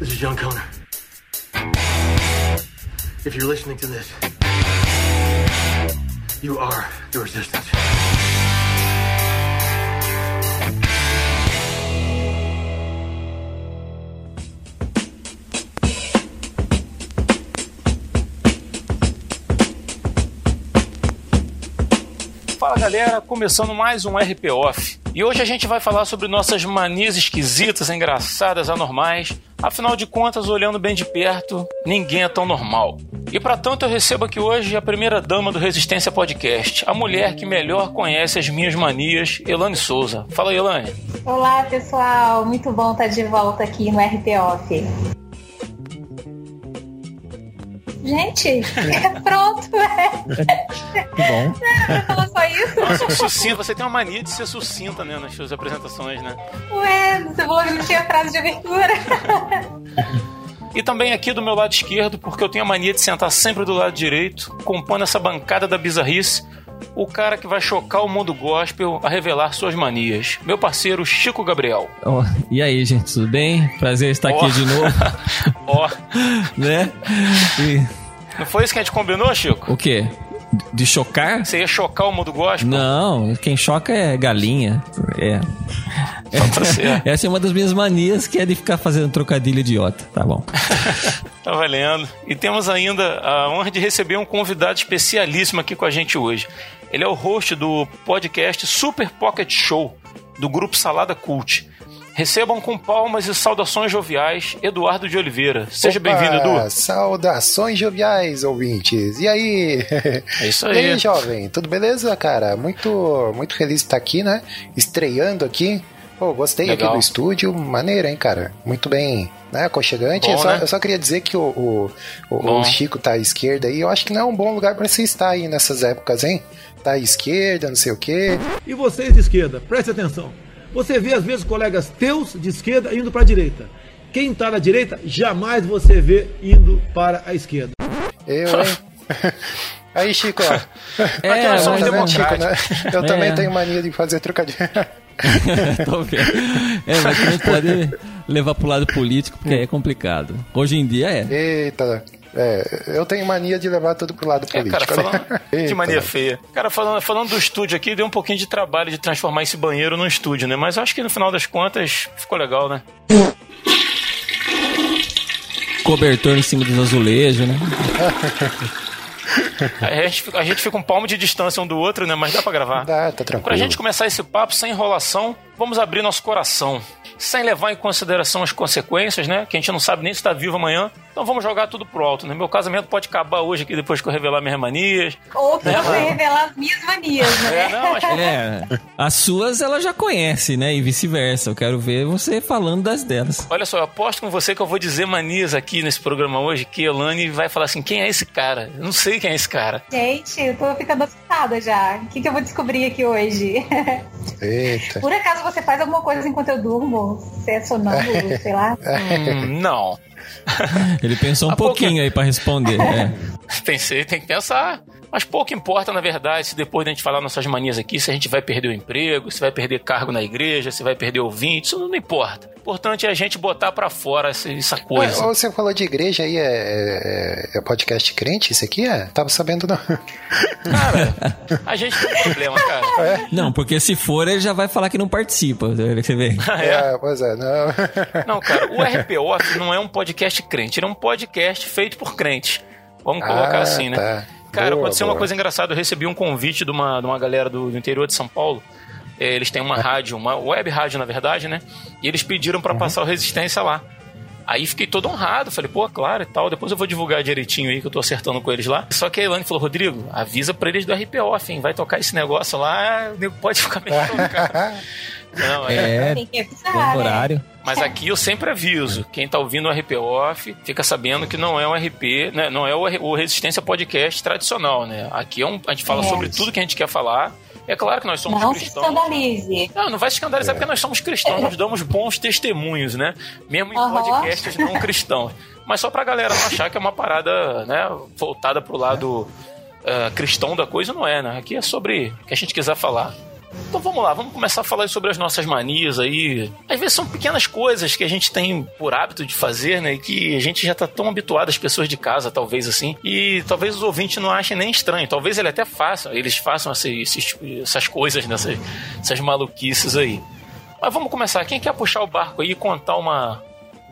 This is John Connor. If you're listening to this, you are the resistance. Fala galera, começando mais um RP Off. E hoje a gente vai falar sobre nossas manias esquisitas, engraçadas, anormais. Afinal de contas, olhando bem de perto, ninguém é tão normal. E para tanto eu recebo aqui hoje a primeira dama do Resistência Podcast, a mulher que melhor conhece as minhas manias, Elane Souza. Fala aí, Elane. Olá pessoal, muito bom estar de volta aqui no RP Off. Gente, pronto. Que bom. Você falou só isso? Nossa, sucinta. Você tem uma mania de ser sucinta, né, nas suas apresentações, né? Ué, você falou que não tinha frase de abertura. E também aqui do meu lado esquerdo, porque eu tenho a mania de sentar sempre do lado direito, compondo essa bancada da bizarrice, o cara que vai chocar o mundo gospel a revelar suas manias. Meu parceiro Chico Gabriel. Ó, e aí, gente, tudo bem? Prazer estar aqui Ó. de novo, Ó, né? E, não foi isso que a gente combinou, Chico? o quê? De chocar? Você ia chocar o mundo gospel? Não, quem choca é galinha. É. Essa é uma das minhas manias, que é de ficar fazendo trocadilho idiota. Tá bom. Tá valendo. E temos ainda a honra de receber um convidado especialíssimo aqui com a gente hoje. Ele é o host do podcast Super Pocket Show, do grupo Salada Cult. Recebam com palmas e saudações joviais Eduardo de Oliveira. Seja bem-vindo, Edu. Saudações joviais, ouvintes. E aí? É isso E aí. aí, jovem? Tudo beleza, cara? Muito, muito feliz de estar aqui, né? Estreando aqui. Pô, gostei Legal. aqui do estúdio. Maneiro, hein, cara? Muito bem, né? Aconchegante. Bom, eu, só, né? eu só queria dizer que o, o, o- o Chico tá à esquerda aí. Eu acho que não é um bom lugar pra você estar aí nessas épocas, hein? Tá à esquerda, não sei o quê. E vocês de esquerda, preste atenção. Você vê às vezes colegas teus de esquerda indo para a direita. Quem está na direita, jamais você vê indo para a esquerda. Eu, hein? Aí, Chico, ó. Aqui nós somos Tá vendo, Chico, né? Eu também É. tenho mania de fazer trocadilho. Tô vendo. É, mas não pode levar pro lado político, porque aí é complicado. Hoje em dia é. Eita, é, eu tenho mania de levar tudo pro lado É, político. cara, falando, né? que Eita. mania feia. Cara, falando, falando do estúdio aqui, deu um pouquinho de trabalho de transformar esse banheiro num estúdio, né? Mas acho que no final das contas ficou legal, né? Cobertor em cima dos azulejos, né? A gente, fica- a gente fica um palmo de distância um do outro, né? Mas dá pra gravar. Dá, tá tranquilo. Pra gente começar esse papo sem enrolação, vamos abrir nosso coração. Sem levar em consideração as consequências, né? Que a gente não sabe nem se tá vivo amanhã. Então vamos jogar tudo pro alto, né? Meu casamento pode acabar hoje aqui depois que eu revelar minhas manias. Ou que É, você mano. revelar as minhas manias, É, né? não, acho que É, as suas ela já conhece, né? E vice-versa. Eu quero ver você falando das delas. Olha só, eu aposto com você que eu vou dizer manias aqui nesse programa hoje, que Elane vai falar assim, quem é esse cara? Eu não sei quem é esse cara. Gente, eu tô ficando assustada já. O que, que eu vou descobrir aqui hoje? Eita. Por acaso você faz alguma coisa enquanto eu durmo? Você é sonâmbulo, sei lá? Hum, não. Ele pensou um pouquinho aí pra responder. É. Pensei, tem que pensar. Mas pouco importa, na verdade, se depois da gente falar nossas manias aqui, se a gente vai perder o emprego, se vai perder cargo na igreja, se vai perder ouvinte, isso não importa. O importante é a gente botar pra fora essa, essa coisa. Ué, você falou de igreja aí, é, é- é podcast crente isso aqui? É? Tava sabendo não. Cara, a gente tem um problema, cara. Não, porque se for, ele já vai falar que não participa. Você vê. É, pois é, não. Não, cara, o RP Off não é um podcast crente, ele é um podcast feito por crentes. Vamos colocar Ah, assim, né? tá. Cara, Boa, aconteceu uma boa. coisa engraçada. Eu recebi um convite de uma, de uma galera do, do interior de São Paulo. É, Eles têm uma rádio, uma web rádio, na verdade, né? E eles pediram Uhum. pra passar o Resistência lá. Aí fiquei todo honrado, falei, pô, claro e tal. Depois eu vou divulgar direitinho aí que eu tô acertando com eles lá. Só que a Elane falou, Rodrigo, avisa pra eles do RP Off, hein? Vai tocar esse negócio lá, o nego pode ficar meio cara. Não, é. É, Tem que avisar, né? horário. Mas aqui eu sempre aviso. Quem tá ouvindo o RP Off, fica sabendo que não é um RP, né? Não é o Resistência Podcast tradicional, né? Aqui é um, a gente fala É. sobre tudo que a gente quer falar. É claro que nós somos Não se cristãos. escandalize. Não, não vai se escandalizar porque nós somos cristãos, nós damos bons testemunhos, né? Mesmo em Aham. podcasts não cristãos. Mas só pra galera não achar que é uma parada, né, voltada pro lado eh, cristão da coisa, não é, né? Aqui é sobre o que a gente quiser falar. Então vamos lá, vamos começar a falar sobre as nossas manias aí. Às vezes são pequenas coisas que a gente tem por hábito de fazer, né? E que a gente já tá tão habituado, as pessoas de casa, talvez assim. E talvez os ouvintes não achem nem estranho. Talvez ele até faça, eles façam esses, essas coisas, nessas, essas maluquices aí. Mas vamos começar. Quem quer puxar o barco aí e contar uma,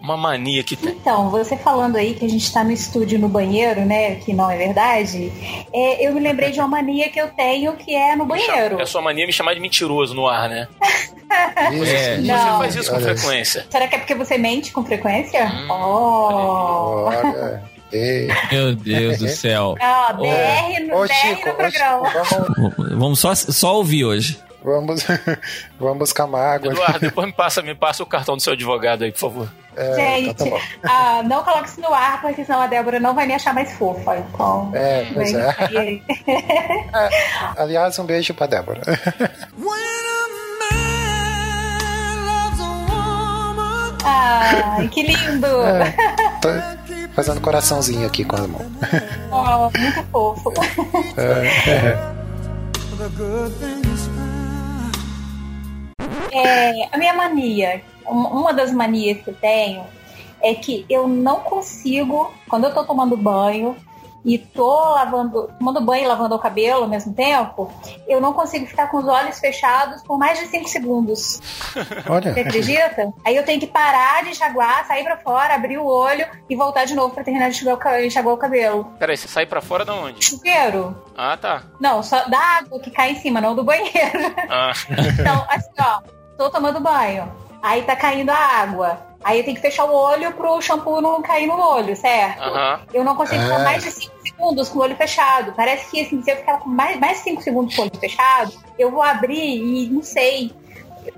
uma mania que tem. Então, você falando aí que a gente está no estúdio no banheiro, né? Que não é verdade. É, eu me lembrei de uma mania que eu tenho que é no banheiro. É a sua mania me chamar de mentiroso no ar, né? É. Você Não. faz isso com Olha. frequência. Será que é porque você mente com frequência? Hum. Oh! Olha. Ei. Meu Deus do céu. Ah, DR no, Ô, DR Chico, no ô, programa. Chico, vamos, Vamos só, só ouvir hoje. vamos, vamos buscar uma água. Eduardo, depois me passa, me passa o cartão do seu advogado aí, por favor. É, Gente, tá, tá ah, não coloque isso no ar, porque senão a Débora não vai me achar mais fofa. Então, É, pois é. aí- Aliás, um beijo pra Débora. Ai, que lindo! Tô fazendo coraçãozinho aqui com a mão. Oh, muito fofo. É, a minha mania, um- uma das manias que eu tenho é que eu não consigo, quando eu tô tomando banho e tô lavando, tomando banho e lavando o cabelo ao mesmo tempo, eu não consigo ficar com os olhos fechados por mais de 5 segundos. Olha, Você acredita? Aí eu tenho que parar de enxaguar, sair pra fora, abrir o olho e voltar de novo pra terminar de enxaguar o ca- enxaguar o cabelo. Peraí, você sai pra fora da onde? Chuveiro? Ah, tá. Não, só da água que cai em cima, não do banheiro. Ah, Então, assim, ó, tô tomando banho. Aí tá caindo a água. Aí eu tenho que fechar o olho pro shampoo não cair no olho, certo? aham. Eu não consigo ficar Ah. mais de 5 segundos com o olho fechado. Parece que assim, se eu ficar mais, mais 5 segundos com o olho fechado, eu vou abrir e não sei.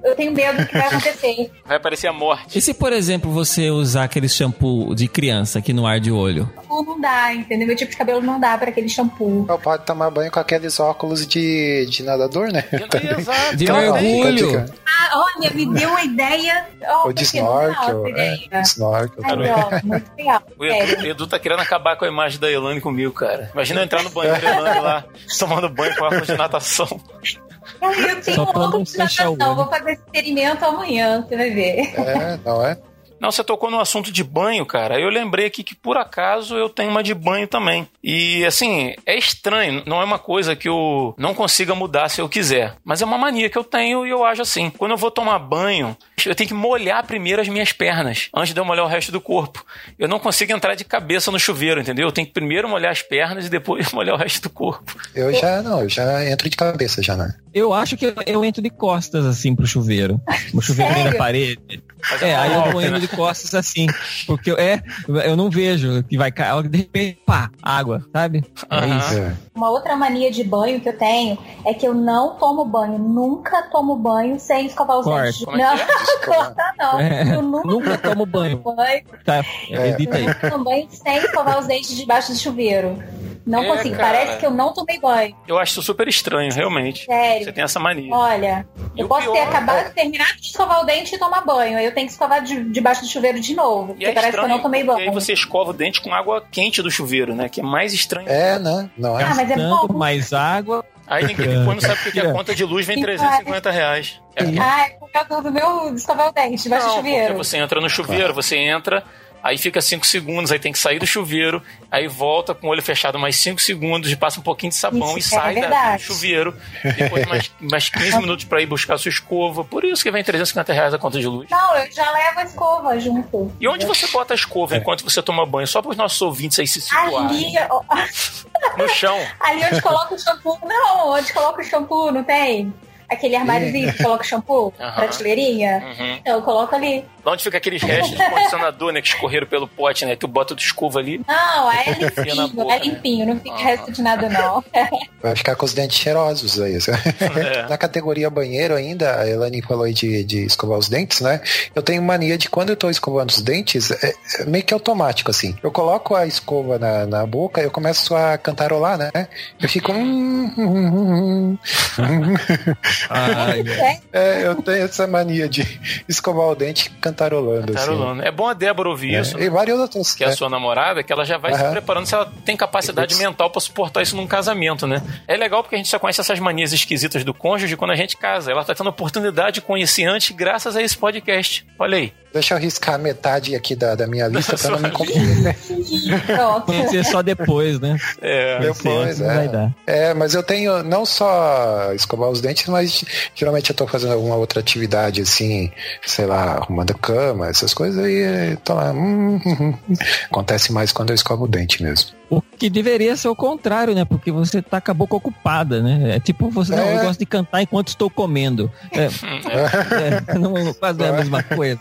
Eu tenho medo do que vai acontecer. Vai aparecer a morte. E se, por exemplo, você usar aquele shampoo de criança aqui no ar de olho? Shampoo não dá, entendeu? Meu tipo de cabelo não dá pra aquele shampoo. Ou pode tomar banho com aqueles óculos de, de nadador, né? Exato. De mergulho. Ah, olha, me deu uma ideia. Oh, Ou de snorkel. É, snorkel também. ó, muito legal. O Edu, Sério. o Edu tá querendo acabar com a imagem da Elane comigo, cara. Imagina eu entrar no banheiro da Elane lá, tomando banho com óculos de natação. Eu tenho Só um pra não óculos de fechar o natação. olho. Vou fazer esse experimento amanhã, você vai ver. É, não é? Não, você tocou no assunto de banho, cara. Eu lembrei aqui que por acaso eu tenho uma de banho também. E assim, é estranho, não é uma coisa que eu não consiga mudar se eu quiser. Mas é uma mania que eu tenho e eu acho assim. Quando eu vou tomar banho, eu tenho que molhar primeiro as minhas pernas, antes de eu molhar o resto do corpo. Eu não consigo entrar de cabeça no chuveiro, entendeu? Eu tenho que primeiro molhar as pernas e depois molhar o resto do corpo. Eu já não, eu já entro de cabeça já, né? Eu acho que eu, eu entro de costas assim pro chuveiro. O chuveiro vem na parede. É, uma aí eu vou indo né? de costas assim. Porque eu, é, eu não vejo que vai cair. De repente, pá, água, sabe? É Aham. isso. É. Uma outra mania de banho que eu tenho é que eu não tomo banho, nunca tomo banho sem escovar os Corta. dentes. Como é não, corta não. É, Eu nunca, nunca tomo banho. tomo banho, Tá, É. edita aí. nunca tomo banho sem escovar os dentes debaixo do chuveiro. Não É, consigo, cara. parece que eu não tomei banho. Eu acho isso super estranho, realmente. Sério. Você tem essa mania. Olha, E eu posso ter pior acabado de terminar de escovar o dente e tomar banho. Aí eu tenho que escovar de- debaixo do chuveiro de novo. E Porque é parece que eu não tomei banho. aí você escova o dente com água quente do chuveiro, né? Que é mais estranho. É, né? Não é? Ah, mas é bom. É. mais água. Aí ninguém depois não sabe porque a conta de luz vem 350 reais. É Ah, é por causa do meu escovar o dente debaixo do Não, chuveiro. você entra no chuveiro, você entra, aí fica 5 segundos, aí tem que sair do chuveiro, aí volta com o olho fechado mais 5 segundos e passa um pouquinho de sabão Isso e é sai da- do chuveiro. Depois mais, mais 15 minutos pra ir buscar a sua escova. Por isso que vem 350 reais a conta de luz. Não, eu já levo a escova junto. E onde você bota a escova enquanto você toma banho? Só para os nossos ouvintes aí se situarem. Ali, ó, No chão. ali onde coloca o shampoo. Não, onde coloca o shampoo, não tem? Aquele armáriozinho que coloca o shampoo, prateleirinha. Uhum. Então eu coloco ali. Onde fica aqueles restos de condicionador, né? Que escorreram pelo pote, né? Tu bota de escova ali. Não, é limpinho, boca, é limpinho, não fica resto de nada, não. Vai ficar com os dentes cheirosos aí. É. Na categoria banheiro ainda, a Elane falou aí de, de escovar os dentes, né? Eu tenho mania de quando eu tô escovando os dentes, é, é meio que automático, assim. Eu coloco a escova na, na boca eu começo a cantarolar, né? Eu fico. hum. Ai, É, eu tenho essa mania de escovar o dente cantarolando. Carolina. É bom a Débora ouvir assim. isso. É, e vários outros. que é a né? sua namorada, que ela já vai se preparando se ela tem capacidade mental pra suportar isso num casamento, né? É legal porque a gente só conhece essas manias esquisitas do cônjuge quando a gente casa. Ela tá tendo oportunidade de conhecer antes graças a esse podcast. Olha aí. Deixa eu riscar metade aqui da, da minha lista pra não me Sua comprometer. Pronto. conhecer só depois, né? É. Depois, Não vai é. dar. É, mas eu tenho não só escovar os dentes, mas geralmente eu tô fazendo alguma outra atividade assim, sei lá, arrumando a cama, essas coisas aí, tô lá. hum, hum, hum. Acontece mais quando eu escovo o dente mesmo. O que deveria ser o contrário, né? Porque você tá com a boca ocupada, né? É tipo você, não, É. eu gosto de cantar enquanto estou comendo. É, é, não, quase não é a mesma coisa.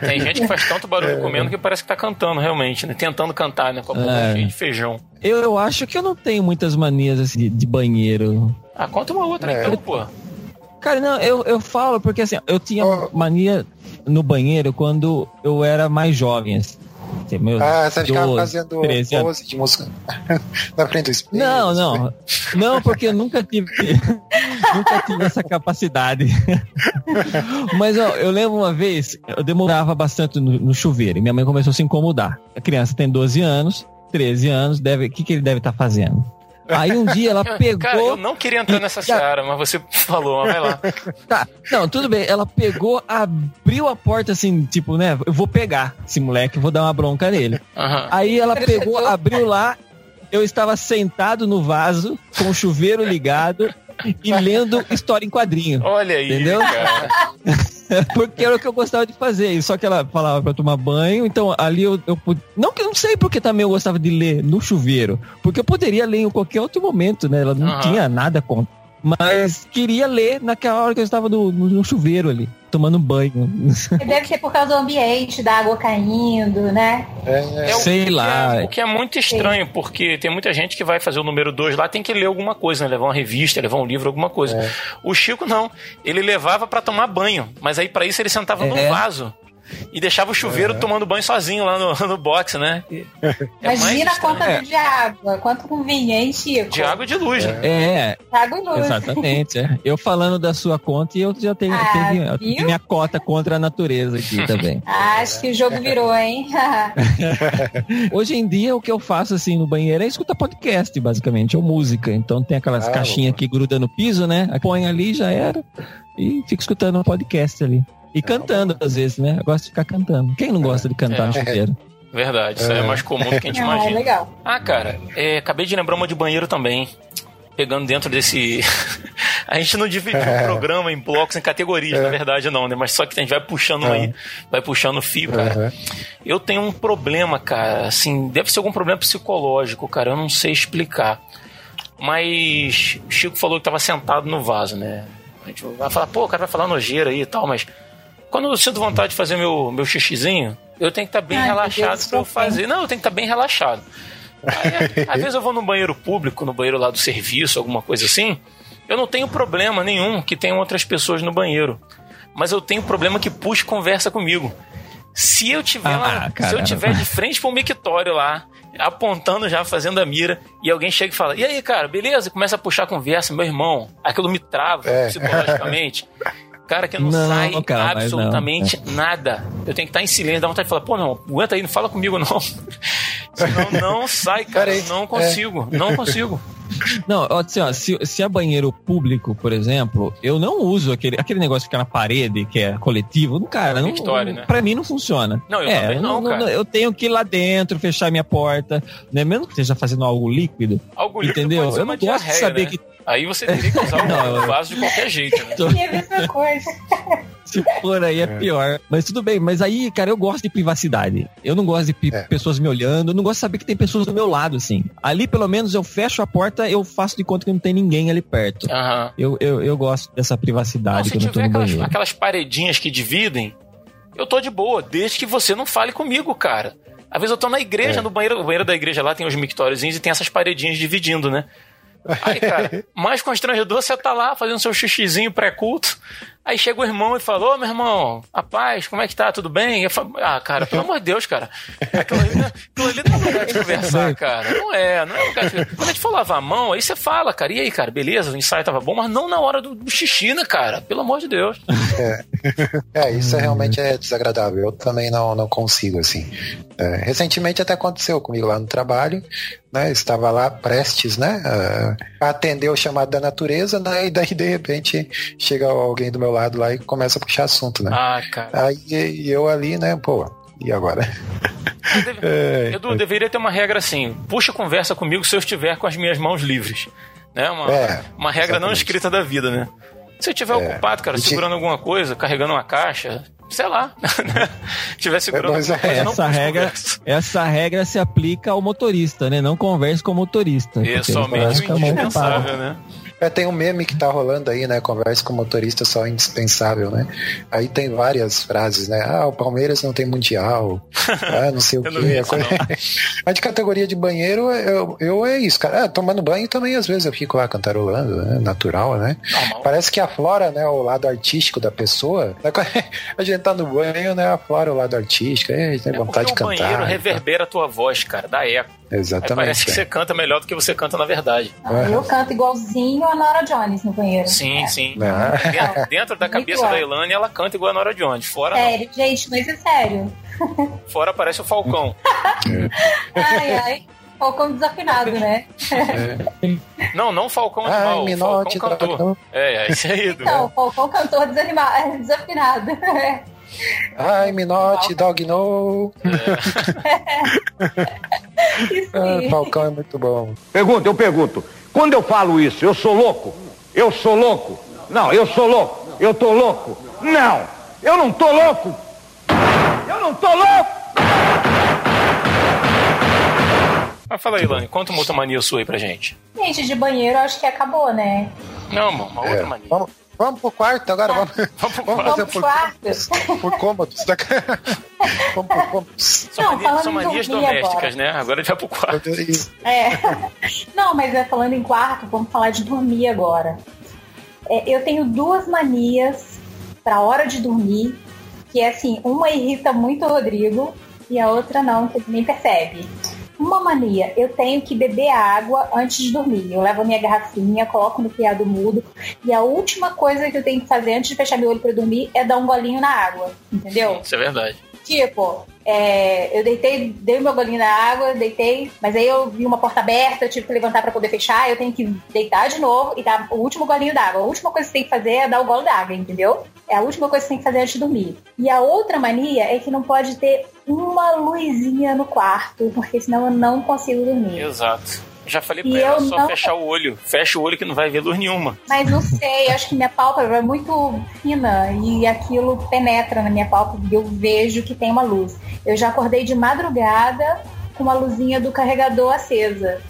Tem gente que faz tanto É. barulho comendo que parece que tá cantando, realmente, né? Tentando cantar, né? Com a boca É. cheia de feijão. Eu, eu acho que eu não tenho muitas manias assim, de, de banheiro. Ah, conta uma outra É. então, pô. Cara, não, eu, eu falo porque assim, eu tinha mania no banheiro quando eu era mais jovem. Assim, Assim, meus Ah, você ficava 12, fazendo 13 anos. pose de música na frente do espelho. Não, não. Não, porque eu nunca tive, nunca tive essa capacidade. Mas ó, eu lembro uma vez, eu demorava bastante no, no chuveiro e minha mãe começou a se incomodar. A criança tem 12 anos, 13 anos, deve, o que, que ele deve estar fazendo? Aí um dia ela pegou. Cara, eu não queria entrar nessa seara, mas você falou, mas vai lá. Tá, não, tudo bem. Ela pegou, abriu a porta assim, tipo, né? Eu vou pegar esse moleque, vou dar uma bronca nele. Aham. Aí ela pegou, abriu lá, eu estava sentado no vaso, com o chuveiro ligado e lendo história em quadrinho. Olha aí, Entendeu? Porque era o que eu gostava de fazer. Só que ela falava pra eu tomar banho, então ali eu, eu Não que eu não sei porque também eu gostava de ler no chuveiro. Porque eu poderia ler em qualquer outro momento, né? Ela não Aham. tinha nada contra. Mas queria ler naquela hora que eu estava no, no- no chuveiro ali, tomando banho. Deve ser por causa do ambiente, da água caindo, né? É, É Sei que lá. é- o que é muito estranho, porque tem muita gente que vai fazer o número 2 lá, tem que ler alguma coisa, né? levar uma revista, levar um livro, alguma coisa. É. O Chico não. Ele levava pra tomar banho, mas aí pra isso ele sentava num É. vaso. E deixava o chuveiro tomando banho sozinho lá no, no box, né? É Imagina a conta de água. Quanto conveniente, Chico. De água e de luz, né? É, Água e luz. exatamente. é. Eu falando da sua conta e eu já tenho, Ah, tenho- minha cota contra a natureza aqui também. Ah, Acho que o jogo virou, hein? Hoje em dia, o que eu faço assim no banheiro é escutar podcast, basicamente, ou música. Então tem aquelas Ah, caixinhas que grudam no piso, né? Põe ali, já era. E fico escutando um podcast ali. E cantando, às vezes, né? Eu gosto de ficar cantando. Quem não gosta de cantar É. no chuveiro? Verdade, isso aí é mais comum do que a gente é imagina. legal. Ah, cara, é, acabei de lembrar uma de banheiro também. Pegando dentro desse. a gente não dividiu o programa em blocos, em categorias, na verdade, não, né? Mas só que a gente vai puxando aí, vai puxando o fio, cara. Eu tenho um problema, cara. Assim, deve ser algum problema psicológico, cara. Eu não sei explicar. Mas o Chico falou que tava sentado no vaso, né? A gente vai falar, pô, o cara vai falar nojeira aí e tal, mas quando eu sinto vontade de fazer meu, meu xixizinho, eu tenho que estar bem Ai, relaxado pra eu fazer. Não, eu tenho que estar bem relaxado. Aí, às vezes eu vou no banheiro público, no banheiro lá do serviço, alguma coisa assim. Eu não tenho problema nenhum que tenham outras pessoas no banheiro. Mas eu tenho problema que puxe conversa comigo. Se eu tiver Ah, lá, se eu tiver de frente pro mictório lá, apontando já, fazendo a mira, e alguém chega e fala: E aí, cara, beleza? E começa a puxar a conversa, meu irmão. Aquilo me trava É. psicologicamente. Cara, que não, Não, sai cara, mas não. absolutamente nada. Eu tenho que estar em silêncio, dá vontade de falar, pô, não, aguenta aí, não fala comigo, não. Senão não sai, cara. Não consigo, não consigo. Não, assim, ó, se, se é banheiro público, por exemplo, eu não uso aquele, aquele negócio que fica na parede, que é coletivo. Cara, não, Victória, né? pra mim não funciona. Não, eu é, também não, cara. Eu tenho que ir lá dentro, fechar minha porta, né? Mesmo que esteja fazendo algo líquido, Algo líquido entendeu? Eu não gosto de saber né? que Aí você teria que usar Não, o eu- vaso de qualquer jeito, né? E é a mesma coisa. se for aí é pior. Mas tudo bem, mas aí, cara, eu gosto de privacidade. Eu não gosto de É. pessoas me olhando, eu não gosto de saber que tem pessoas do meu lado, assim. Ali, pelo menos, eu fecho a porta, eu faço de conta que não tem ninguém ali perto. Aham. Eu, eu, eu gosto dessa Não, privacidade se quando eu tô tiver no aquelas, banheiro. aquelas paredinhas que dividem, eu tô de boa, desde que você não fale comigo, cara. Às vezes eu tô na igreja, É. no banheiro, o banheiro da igreja lá tem os mictóriozinhos e tem essas paredinhas dividindo, né? Aí, cara, mais constrangedor você tá lá fazendo seu xixizinho pré-culto. Aí chega o irmão e fala, ô meu irmão, rapaz, como é que tá? Tudo bem? Eu falo, ah, cara, pelo amor de Deus, cara. Aquilo ali, aquilo ali não é lugar de conversar, cara. Não é, não é lugar de Quando a gente for lavar a mão, aí você fala, cara, e aí, cara, beleza, o ensaio tava bom, mas não na hora do, do xixi, né, cara? Pelo amor de Deus. É, é isso realmente é desagradável. Eu também não, não consigo, assim. É, recentemente até aconteceu comigo lá no trabalho, né? Estava lá prestes, né? A atender o chamado da natureza, né? E daí, de repente, chega alguém do meu lado lá e começa a puxar assunto, né? Ah, cara. Aí e eu ali, né? Pô, e agora? Deve... É, Edu, deveria ter uma regra assim: puxa conversa comigo se eu estiver com as minhas mãos livres. Né? Uma, É, uma regra não exatamente. escrita da vida, né? Se eu estiver É. ocupado, cara, segurando alguma coisa, carregando uma caixa, sei lá. Estiver segurando mas alguma coisa, não Essa regra, conversa. essa regra se aplica ao motorista, né? Não converse com o motorista. É porque ele somente o indispensável, né? É, tem um meme que tá rolando aí, né? Conversa com o motorista só indispensável, né? Aí tem várias frases, né? Ah, o Palmeiras não tem mundial. Ah, não sei o vi isso, Mas de categoria de banheiro, eu, eu é isso, cara. Ah, tomando banho também, às vezes eu fico lá cantarolando, né? Natural, né? Normal. Parece que aflora, né, o lado artístico da pessoa. A gente tá no banho, né, aflora o lado artístico, aí tem É vontade de porque o cantar. banheiro reverbera a tua voz, cara, dá eco. Aí Exatamente. parece que é. você canta melhor do que você canta na verdade. Ah, Eu canto igualzinho a Nora Jones no banheiro. Sim, É. sim. Ah, Dentro, dentro da cabeça da Ilane, ela canta igual a Nora Jones. Fora, não. Sério, gente, mas é sério. Fora aparece o Falcão. Ai, ai. Falcão desafinado, né? Não, não Falcão Ai, animal, Minote, Falcão cantor. É, é isso aí. Então, Falcão cantor desanima- é, Ai, Minote, Dog No. Isso Ah. Falcão é muito bom. Pergunta, eu pergunto. Quando eu falo isso, eu sou louco? Eu sou louco? Não, eu sou louco. Eu tô louco? Não, eu não tô louco. Eu não tô louco. Mas fala aí, Ilane, conta uma outra mania sua aí pra gente. Gente, de banheiro acho que acabou, né? Não, uma outra É. mania. Vamos, vamos pro quarto agora, vamos, Vamos pro vamos quarto. fazer Vamos pro por, quarto. por cômodos. da- vamos por cômodos. São, Não, mania- falando são em manias domésticas, agora. né? Agora vai pro quarto. É. Não, mas é falando em quarto, vamos falar de dormir agora. É, eu tenho duas manias pra hora de dormir, que é assim, uma irrita muito o Rodrigo e a outra não, que ele nem percebe. Uma mania, eu tenho que beber água antes de dormir. Eu levo a minha garrafinha, coloco no criado mudo e a última coisa que eu tenho que fazer antes de fechar meu olho pra dormir é dar um golinho na água, entendeu? Isso é verdade. Tipo, é, eu deitei, dei o meu golinho na água, deitei, mas aí eu vi uma porta aberta, eu tive que levantar pra poder fechar, eu tenho que deitar de novo e dar o último golinho d'água. A última coisa que você tem que fazer é dar o golo d'água, entendeu? É a última coisa que você tem que fazer antes de dormir. E a outra mania é que não pode ter uma luzinha no quarto, porque senão eu não consigo dormir. Exato. Já falei pra E ela, só não- fechar o olho. Fecha o olho que não vai ver luz nenhuma. Mas não sei, acho que minha pálpebra é muito fina e aquilo penetra na minha pálpebra e eu vejo que tem uma luz. Eu já acordei de madrugada com uma luzinha do carregador acesa.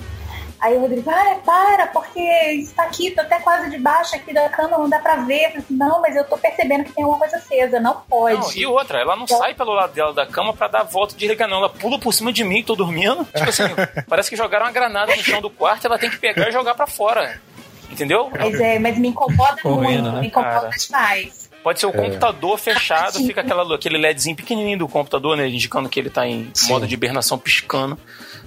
Aí o Rodrigo, ah, para, porque está aqui, tô até quase debaixo aqui da cama, não dá pra ver. Falei assim, não, mas eu tô percebendo que tem alguma coisa acesa, não pode. Não, e outra, ela não Então- sai pelo lado dela da cama pra dar a volta e desligar, não. Ela pula por cima de mim, tô dormindo. Tipo assim, parece que jogaram uma granada no chão do quarto ela tem que pegar e jogar pra fora. Entendeu? Mas, é, mas me incomoda Correndo, muito, né, me incomoda cara? demais. Pode É. ser o computador fechado, fica aquela, aquele LEDzinho pequenininho do computador, né? Indicando que ele tá em Sim. modo de hibernação piscando.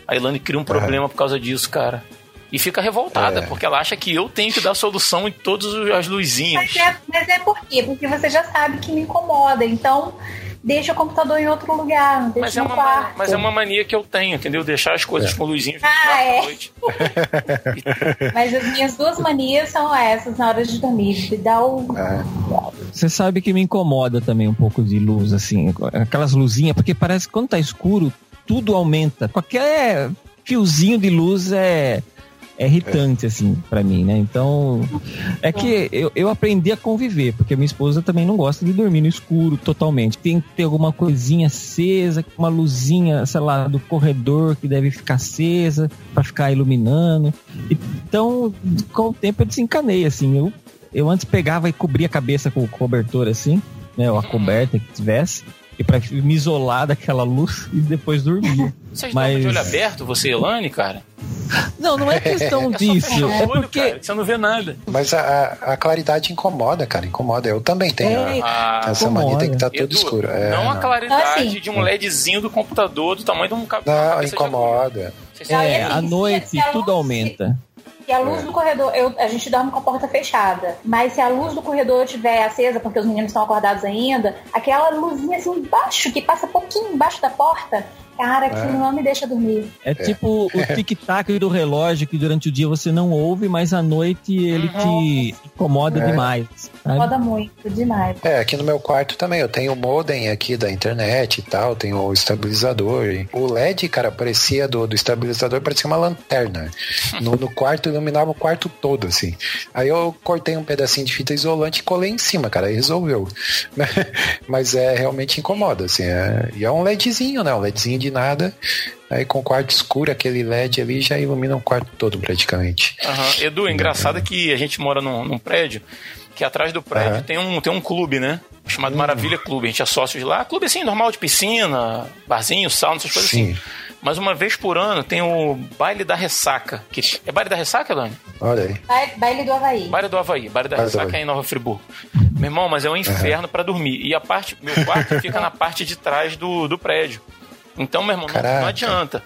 A Ilane cria um problema por causa disso, cara. E fica revoltada, É. porque ela acha que eu tenho que dar solução em todas as luzinhas. Mas é, mas é por quê? Porque você já sabe que me incomoda. Então, deixa o computador em outro lugar, não deixa Mas é, uma, quarto. mas é uma mania que eu tenho, entendeu? Deixar as coisas com luzinhas no Ah, é. à noite. Mas as minhas duas manias são essas na hora de dormir. De dar o. É. Você sabe que me incomoda também um pouco de luz, assim, aquelas luzinhas, porque parece que quando tá escuro, tudo aumenta. Qualquer fiozinho de luz é, é irritante, assim, pra mim, né? Então, é que eu, eu aprendi a conviver, porque minha esposa também não gosta de dormir no escuro totalmente. Tem que ter alguma coisinha acesa, uma luzinha, sei lá, do corredor que deve ficar acesa pra ficar iluminando. Então, com o tempo eu desencanei, assim, eu eu antes pegava e cobria a cabeça com o cobertor assim, né? Ou a coberta que tivesse, e pra me isolar daquela luz e depois dormia. Vocês Mas- de olho aberto, você e Elane, cara? Não, não é questão disso. É, É olho, porque. cara, você não vê nada. Mas a, a- a claridade incomoda, cara, incomoda. Eu também tenho É, Ah, essa mania, tem que estar Edu, tudo escuro. É, não a não. claridade Assim. de um LEDzinho do computador do tamanho de um ca- Não, incomoda. É, à noite a tudo aumenta. Se a luz do corredor, eu- a gente dorme com a porta fechada, mas se a luz do corredor estiver acesa, porque os meninos estão acordados ainda, aquela luzinha assim embaixo, que passa pouquinho embaixo da porta, cara, aquilo não me deixa dormir. É tipo o tic-tac do relógio que durante o dia você não ouve, mas à noite ele te incomoda É. demais. sabe? Roda muito, demais. É, aqui no meu quarto também, eu tenho o modem aqui da internet e tal, tenho o estabilizador. e O LED, cara, parecia do, do estabilizador, parecia uma lanterna. No, no quarto, iluminava o quarto todo, assim. Aí eu cortei um pedacinho de fita isolante e colei em cima, cara, aí resolveu. Mas é, realmente incomoda, assim. é- e é um LEDzinho, né? Um LEDzinho de nada. Aí com o quarto escuro, aquele LED ali já ilumina o quarto todo praticamente. Aham. Edu, engraçado é que a gente mora num, num prédio que atrás do prédio Aham. tem, um, tem um clube, né? Chamado Maravilha Clube. A gente é sócio de lá. Clube assim, normal de piscina, barzinho, sauna, essas coisas Sim. assim. Mas uma vez por ano tem o baile da ressaca. Que é baile da ressaca, Elane? Olha aí. Ba- Baile do Havaí. Baile do Havaí, Baile da Baile Ressaca Havaí. é em Nova Friburgo. Meu irmão, mas é um inferno pra dormir. E a parte, meu quarto fica na parte de trás do, do prédio. Então, meu irmão, não, não adianta.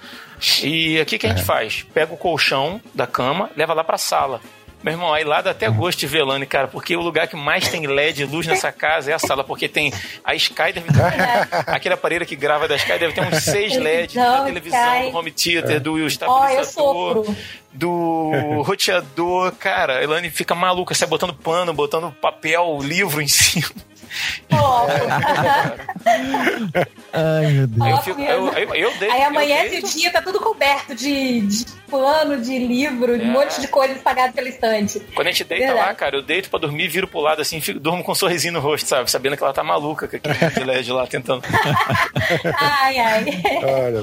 E aqui que a gente faz? Pega o colchão da cama, leva lá pra sala. Meu irmão, aí lá dá até gosto de velane, cara, porque o lugar que mais tem LED, luz nessa casa é a sala, porque tem a Sky deve ter, aquele aparelho que grava da Sky deve ter uns seis LEDs da Televisão, Sky. do home theater, do Ó, eu estabilizador sofro. do roteador, cara, a Elane fica maluca, sai botando pano, botando papel, livro em cima. Ai, meu Deus. Eu, fico, eu, eu, eu deito, Aí amanhece o dia, tá tudo coberto de, de pano, de livro, de É. um monte de coisa espalhada pela estante. Quando a gente deita Verdade. lá, cara, eu deito pra dormir, viro pro lado assim, fico, durmo com um sorrisinho no rosto, sabe? Sabendo que ela tá maluca com aquele LED lá tentando. Ai, ai.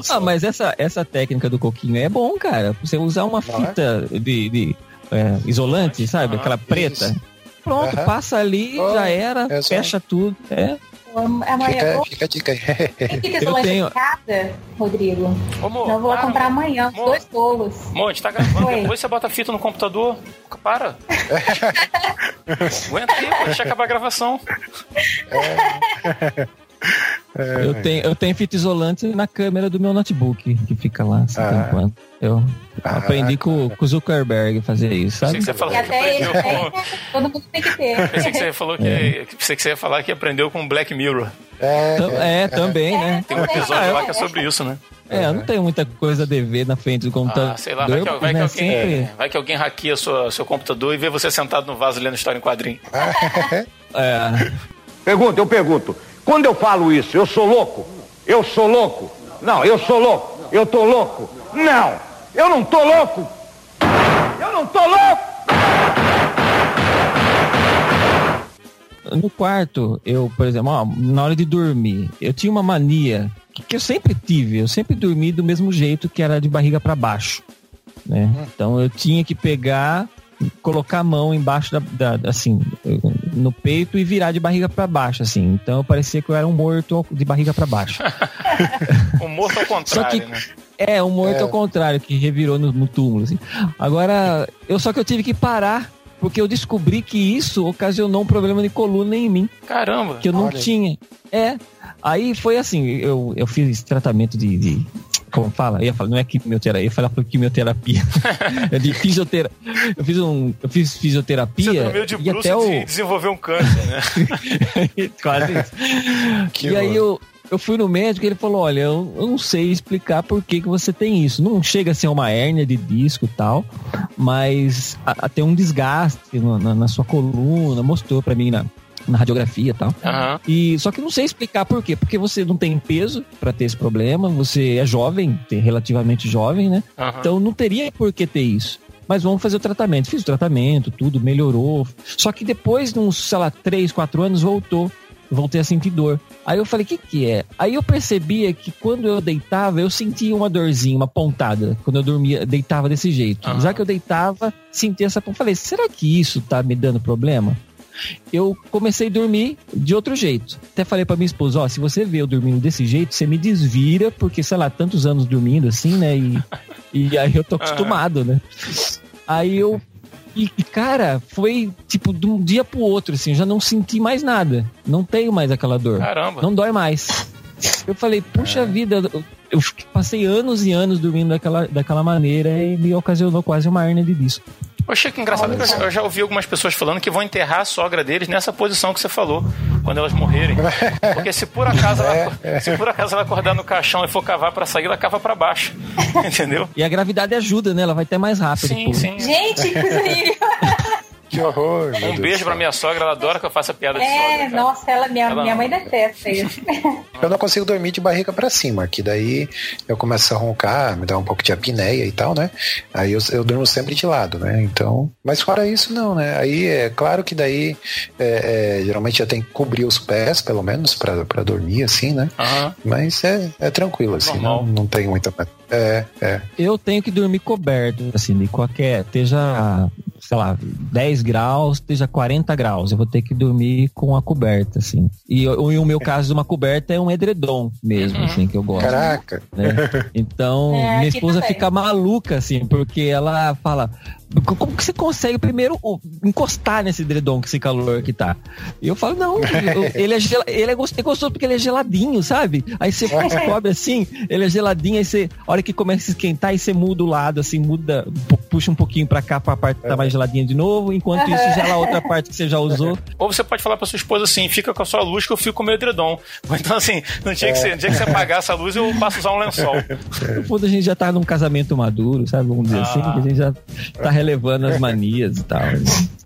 Ah, mas essa, essa técnica do coquinho é bom, cara. Você usar uma é? fita de, de, é, isolante, sabe? Aquela preta. isso. Pronto, Aham. passa ali, Oh, já era, é só- fecha tudo. É. Amanhã. Fica, Ô, fica a dica aí. Que ter tenho- em casa, Rodrigo. Ô, amor, Não, eu vou lá comprar amanhã, os Amor. dois tolos. Amor, a gente tá gravando, Oi. depois você bota a fita no computador. Para. Aguenta aí, pô, deixa acabar a gravação. Eu, tenho, eu tenho fita isolante na câmera do meu notebook, que fica lá, assim, Ah. Eu Ah, aprendi com, com o Zuckerberg fazer isso, Pensei sabe? que você falou E que aprendeu com... né? todo mundo tem que ter. Pensei que você falou que. Pensei que você ia falar que aprendeu com Black Mirror. É, é, É, também, né? Tem um episódio lá que é sobre isso, né? É, eu não tenho muita coisa a dever na frente do computador. Ah, sei lá, vai que, vai que né? alguém, Sempre- vai que alguém hackeia sua, seu computador e vê você sentado no vaso lendo história em quadrinho. É, Pergunta, eu pergunto. Quando eu falo isso, eu sou louco? Eu sou louco? Não, eu sou louco. Eu tô louco? Não, eu não tô louco. Eu não tô louco. no quarto, eu, por exemplo, ó, na hora de dormir, eu tinha uma mania que, que eu sempre tive, eu sempre dormi do mesmo jeito que era de barriga para baixo, né? Então eu tinha que pegar, colocar a mão embaixo da, da- assim, no peito e virar de barriga para baixo, assim. Então parecia que eu era um morto de barriga para baixo. O morto ao Só contrário, que- né? É, um morto É. ao contrário, que revirou no, no túmulo. Assim. Agora, eu só que eu tive que parar, porque eu descobri que isso ocasionou um problema de coluna em mim, Caramba. que eu não Olha tinha. É. Aí foi assim, eu, eu fiz tratamento de. de- como fala? Eu ia falar, não é quimioterapia, eu ia falar por quimioterapia. é de fisioterapia. Eu fiz um. Eu fiz fisioterapia. Você dormiu de e até o. e desenvolveu um câncer, né? Quase isso. Que e aí eu, eu fui no médico e ele falou: Olha, eu, eu não sei explicar por que, que você tem isso. Não chega a ser uma hérnia de disco e tal, mas a, a- tem um desgaste na, na sua coluna, mostrou pra mim na, na radiografia e tal. Aham. E só que não sei explicar por quê. Porque você não tem peso pra ter esse problema, você é jovem, tem- relativamente jovem, né? aham. Então não teria por que ter isso. Mas vamos fazer o tratamento. Fiz o tratamento, tudo melhorou. Só que depois, de uns, sei lá, 3, 4 anos, voltou. Voltei a sentir dor. Aí eu falei, o que que é? Aí eu percebia que quando eu deitava, eu sentia uma dorzinha, uma pontada. Quando eu dormia, deitava desse jeito. Aham. Já que eu deitava, sentia essa pontada. Falei, será que isso tá me dando problema? Eu comecei a dormir de outro jeito. Até falei pra minha esposa, ó, se você vê eu dormindo desse jeito, você me desvira, porque, sei lá, tantos anos dormindo assim, né? E, e aí eu tô acostumado, né? Aí eu. E, cara, foi tipo de um dia pro outro, assim, eu já não senti mais nada. Não tenho mais aquela dor. Caramba. Não dói mais. Eu falei, puxa vida, eu, eu passei anos e anos dormindo daquela, daquela maneira e me ocasionou quase uma hernia de disco. Eu achei que engraçado que eu já ouvi algumas pessoas falando que vão enterrar a sogra deles nessa posição que você falou, quando elas morrerem. Porque se por acaso ela, se por acaso ela acordar no caixão e for cavar pra sair, ela cava pra baixo. Entendeu? E a gravidade ajuda, né? Ela vai até mais rápido. Sim, pô. sim. Gente, que horrível. Que horror. Um beijo pra minha sogra, ela adora que eu faça piada de sogra. É, nossa, ela, minha, Ela minha mãe detesta isso. Eu não consigo dormir de barriga pra cima, que daí eu começo a roncar, me dá um pouco de apneia e tal, né? Aí eu, eu durmo sempre de lado, né? Então, mas fora isso, não, né? Aí é claro que daí é, é, geralmente eu tenho que cobrir os pés, pelo menos, pra, pra dormir, assim, né? Aham. Mas é, é tranquilo, assim, Normal. não, não tem muita. É, é. Eu tenho que dormir coberto, assim, de qualquer. Esteja, sei lá, 10 graus, esteja 40 graus. Eu vou ter que dormir com a coberta, assim. E, o- e o meu caso, uma coberta é um edredom mesmo, assim, que eu gosto. Caraca. né? Então, É, minha esposa fica maluca, assim, porque ela fala. "Co- Como que você consegue primeiro encostar nesse edredom com esse calor que tá? E eu falo, não, ele é, gel, ele é é gostoso porque ele é geladinho, sabe? Aí você descobre assim, ele é geladinho, aí você, a hora que começa a esquentar, aí você muda o lado, assim, muda, pu- puxa um pouquinho pra cá, pra parte que tá mais geladinha de novo, enquanto isso gela a outra parte que você já usou. Ou você pode falar pra sua esposa assim, fica com a sua luz que eu fico com o meu edredom. Então assim, no dia, que você, no dia que você apagar essa luz, eu passo a usar um lençol. No fundo, a gente já tá num casamento maduro, sabe? Vamos dizer assim, Ah. que a gente já tá relevando as manias e tal.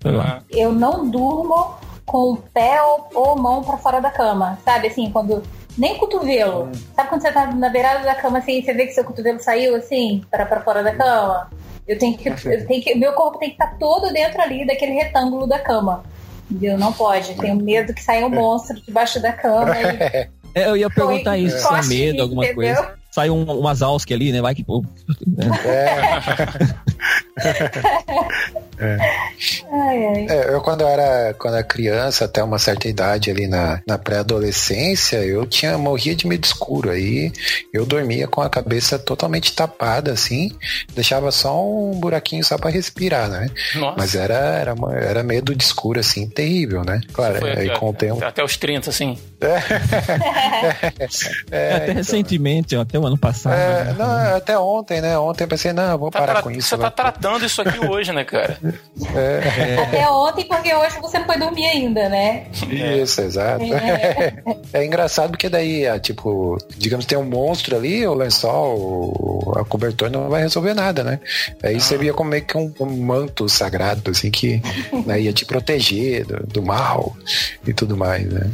Sei lá. Ah, Eu não durmo com o pé ou, ou mão pra fora da cama, sabe? Assim, quando. Nem cotovelo. Sabe quando você tá na beirada da cama assim, você vê que seu cotovelo saiu assim, para pra fora da cama? Eu tenho que. Eu tenho que meu corpo tem que estar todo dentro ali daquele retângulo da cama. Entendeu? Não pode. Tenho medo que saia um monstro debaixo da cama e É, eu ia perguntar isso, se é encoste em medo, alguma entendeu? coisa. Sai um, umas alsque ali, né? Vai que. pô, né? Ai, ai. É, eu quando era, quando era criança, até uma certa idade ali na, na pré-adolescência, eu tinha morria de medo escuro. Aí eu dormia com a cabeça totalmente tapada, assim, deixava só um buraquinho só pra respirar, né? Nossa. Mas era, era, era medo de escuro, assim, terrível, né? Claro, aí até, com o tempo. até os 30, assim. É, até então, recentemente, até o ano passado. é, né? não, até ontem, né? Ontem eu pensei, não, eu vou Tá parar tra- com isso. você tá tratando isso aqui hoje, né, cara? Até ontem, porque hoje você não foi dormir ainda, né? Isso, exato. É. É engraçado porque daí, ah, tipo, digamos, tem um monstro ali, o lençol, a cobertor não vai resolver nada, né? Aí você via como meio que um, um manto sagrado, assim, que né, ia te proteger do, do mal e tudo mais, né?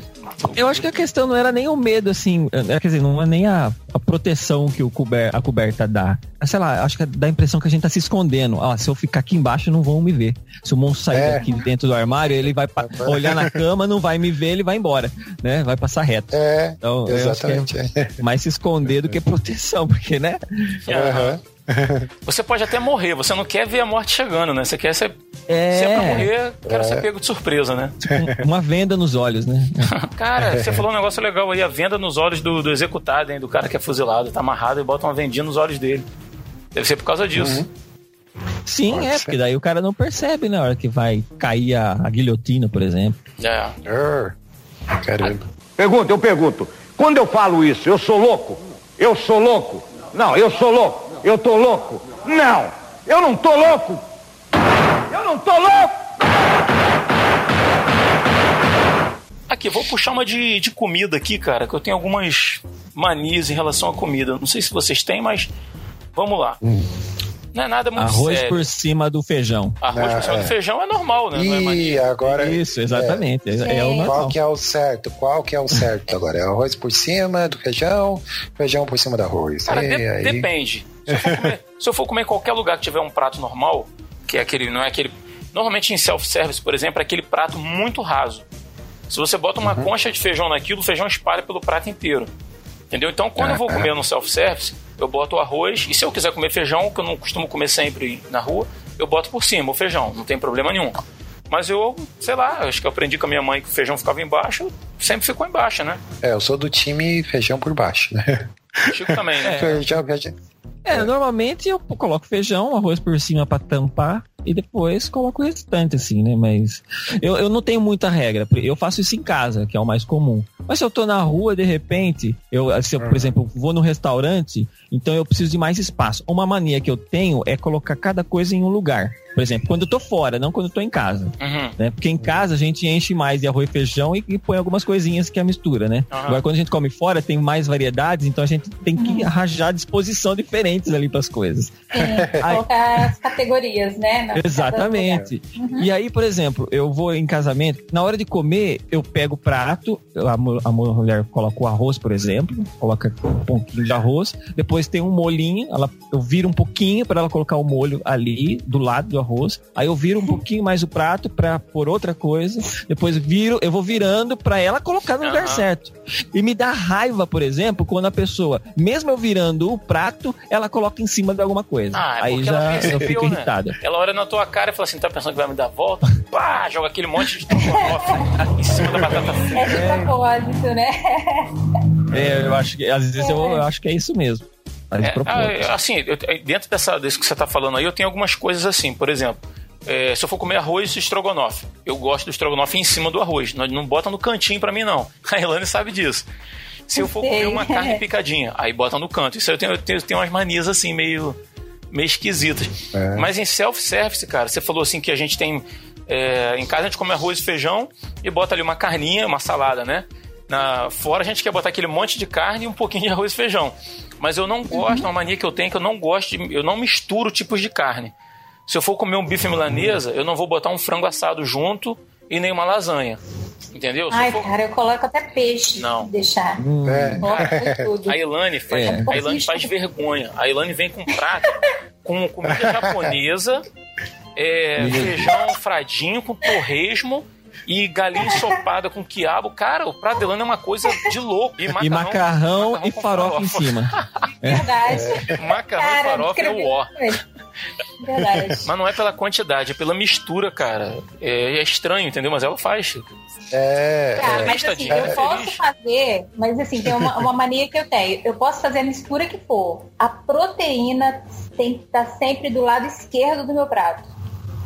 Eu acho que a questão não era nem o medo, assim, é, quer dizer, não é nem a, a proteção que o cober, a coberta dá. É, Sei lá, acho que dá a impressão que a gente tá se escondendo. Ah, se eu ficar aqui embaixo, não vão me ver. Se o monstro sair É. daqui dentro do armário, ele vai pa- olhar na cama, não vai me ver, ele vai embora, né? Vai passar reto. É, Então, que exatamente. é mais se esconder do que proteção, porque, né? Aham. Você pode até morrer, você não quer ver a morte chegando, né? Você quer ser. É. Se é pra morrer, quero ser pego de surpresa, né? Uma venda nos olhos, né? Cara, você falou um negócio legal aí, a venda nos olhos do, do executado, hein? Do cara que é fuzilado, tá amarrado e bota uma vendinha nos olhos dele. Deve ser por causa disso. Sim, Pode é, ser. porque daí o cara não percebe na hora que vai cair a, a guilhotina, por exemplo. É. Caramba. Pergunta, eu pergunto. Quando eu falo isso, eu sou louco? Eu sou louco? Não, eu sou louco. Eu tô louco? Não, eu não tô louco. Eu não tô louco. Aqui, vou puxar uma de, de comida aqui, cara, que eu tenho algumas manias em relação à comida. Não sei se vocês têm, mas vamos lá. Não é nada muito Arroz sério. por cima do feijão. Arroz por Ah, cima é. do feijão é normal, né? Não é E mania. agora. Isso, exatamente. É, é o normal. Qual que é o certo? Qual que é o certo agora? É arroz por cima do feijão, feijão por cima do arroz. Cara, de- aí? depende. Se eu, for comer, se eu for comer em qualquer lugar que tiver um prato normal, que é aquele, não é aquele. Normalmente em self-service, por exemplo, é aquele prato muito raso. Se você bota uma concha de feijão naquilo, o feijão espalha pelo prato inteiro. Entendeu? Então, quando eu vou comer no self-service, eu boto o arroz, e se eu quiser comer feijão, que eu não costumo comer sempre na rua, eu boto por cima o feijão, não tem problema nenhum. Mas eu, sei lá, acho que eu aprendi com a minha mãe que o feijão ficava embaixo, sempre ficou embaixo, né? É, eu sou do time feijão por baixo, né? Chico também, né? Feijão, feijão. É, normalmente eu coloco feijão, arroz por cima pra tampar e depois coloco o restante, assim, né? Mas eu, eu não tenho muita regra. Eu faço isso em casa, que é o mais comum. Mas se eu tô na rua, de repente, eu, se eu, por exemplo, vou no restaurante, então eu preciso de mais espaço. Uma mania que eu tenho é colocar cada coisa em um lugar. Por exemplo, quando eu tô fora, não quando eu tô em casa. Uhum. Né? Porque em casa a gente enche mais de arroz e feijão e, e põe algumas coisinhas que é a mistura, né? Aham. Agora quando a gente come fora, tem mais variedades, então a gente tem que arranjar disposição diferentes ali para as coisas. Sim, Ai. colocar as categorias, né? na- Exatamente. E aí, por exemplo, eu vou em casamento, na hora de comer, eu pego o prato, a, a mulher coloca o arroz, por exemplo, coloca um pouquinho de arroz, depois tem um molhinho, ela, eu viro um pouquinho para ela colocar o molho ali do lado do arroz, aí eu viro um pouquinho mais o prato para pôr outra coisa, depois viro, eu vou virando para ela colocar no lugar Aham. certo. E me dá raiva, por exemplo, quando a pessoa, mesmo eu virando o prato, ela coloca em cima de alguma coisa. Ah, é aí já eu fico né? irritada. Ela olha na tua cara e fala assim: tá pensando que vai me dar a volta? Pá, joga aquele monte de em cima da batata frita. É de propósito, né? É, eu acho que às vezes eu, eu acho que é isso mesmo. É, propósito. ah, assim, eu- dentro dessa, disso que você tá falando aí, eu tenho algumas coisas assim, por exemplo. é, se eu for comer arroz e estrogonofe, eu gosto do estrogonofe em cima do arroz. Não, não bota no cantinho pra mim, não. A Elane sabe disso. Se eu for Sei. comer uma carne picadinha, aí bota no canto. Isso aí eu tenho, eu tenho, eu tenho umas manias assim, meio, meio esquisitas. É. Mas em self-service, cara, você falou assim que a gente tem. é, em casa a gente come arroz e feijão e bota ali uma carninha, uma salada, né? Na, fora a gente quer botar aquele monte de carne e um pouquinho de arroz e feijão. Mas eu não gosto, uma mania que eu tenho é que eu não gosto, de, eu não misturo tipos de carne. Se eu for comer um bife milanesa, eu não vou botar um frango assado junto e nem uma lasanha. Entendeu? Ai, for- cara, eu coloco até peixe. Não. Deixar. É. Coloco tudo. A Elane faz, É. a Elane faz vergonha. A Elane vem com prato com comida japonesa, é, feijão fradinho com torresmo e galinha ensopada com quiabo. Cara, o Elane é uma coisa de louco. E macarrão, e com farofa em cima. Verdade. Macarrão e farofa é o ó. Verdade. Mas não é pela quantidade, é pela mistura, cara. É, é estranho, entendeu? Mas ela faz. É, é. mas assim, eu é posso fazer, mas assim, tem uma, uma mania que eu tenho. Eu posso fazer a mistura que for. A proteína tem que estar sempre do lado esquerdo do meu prato.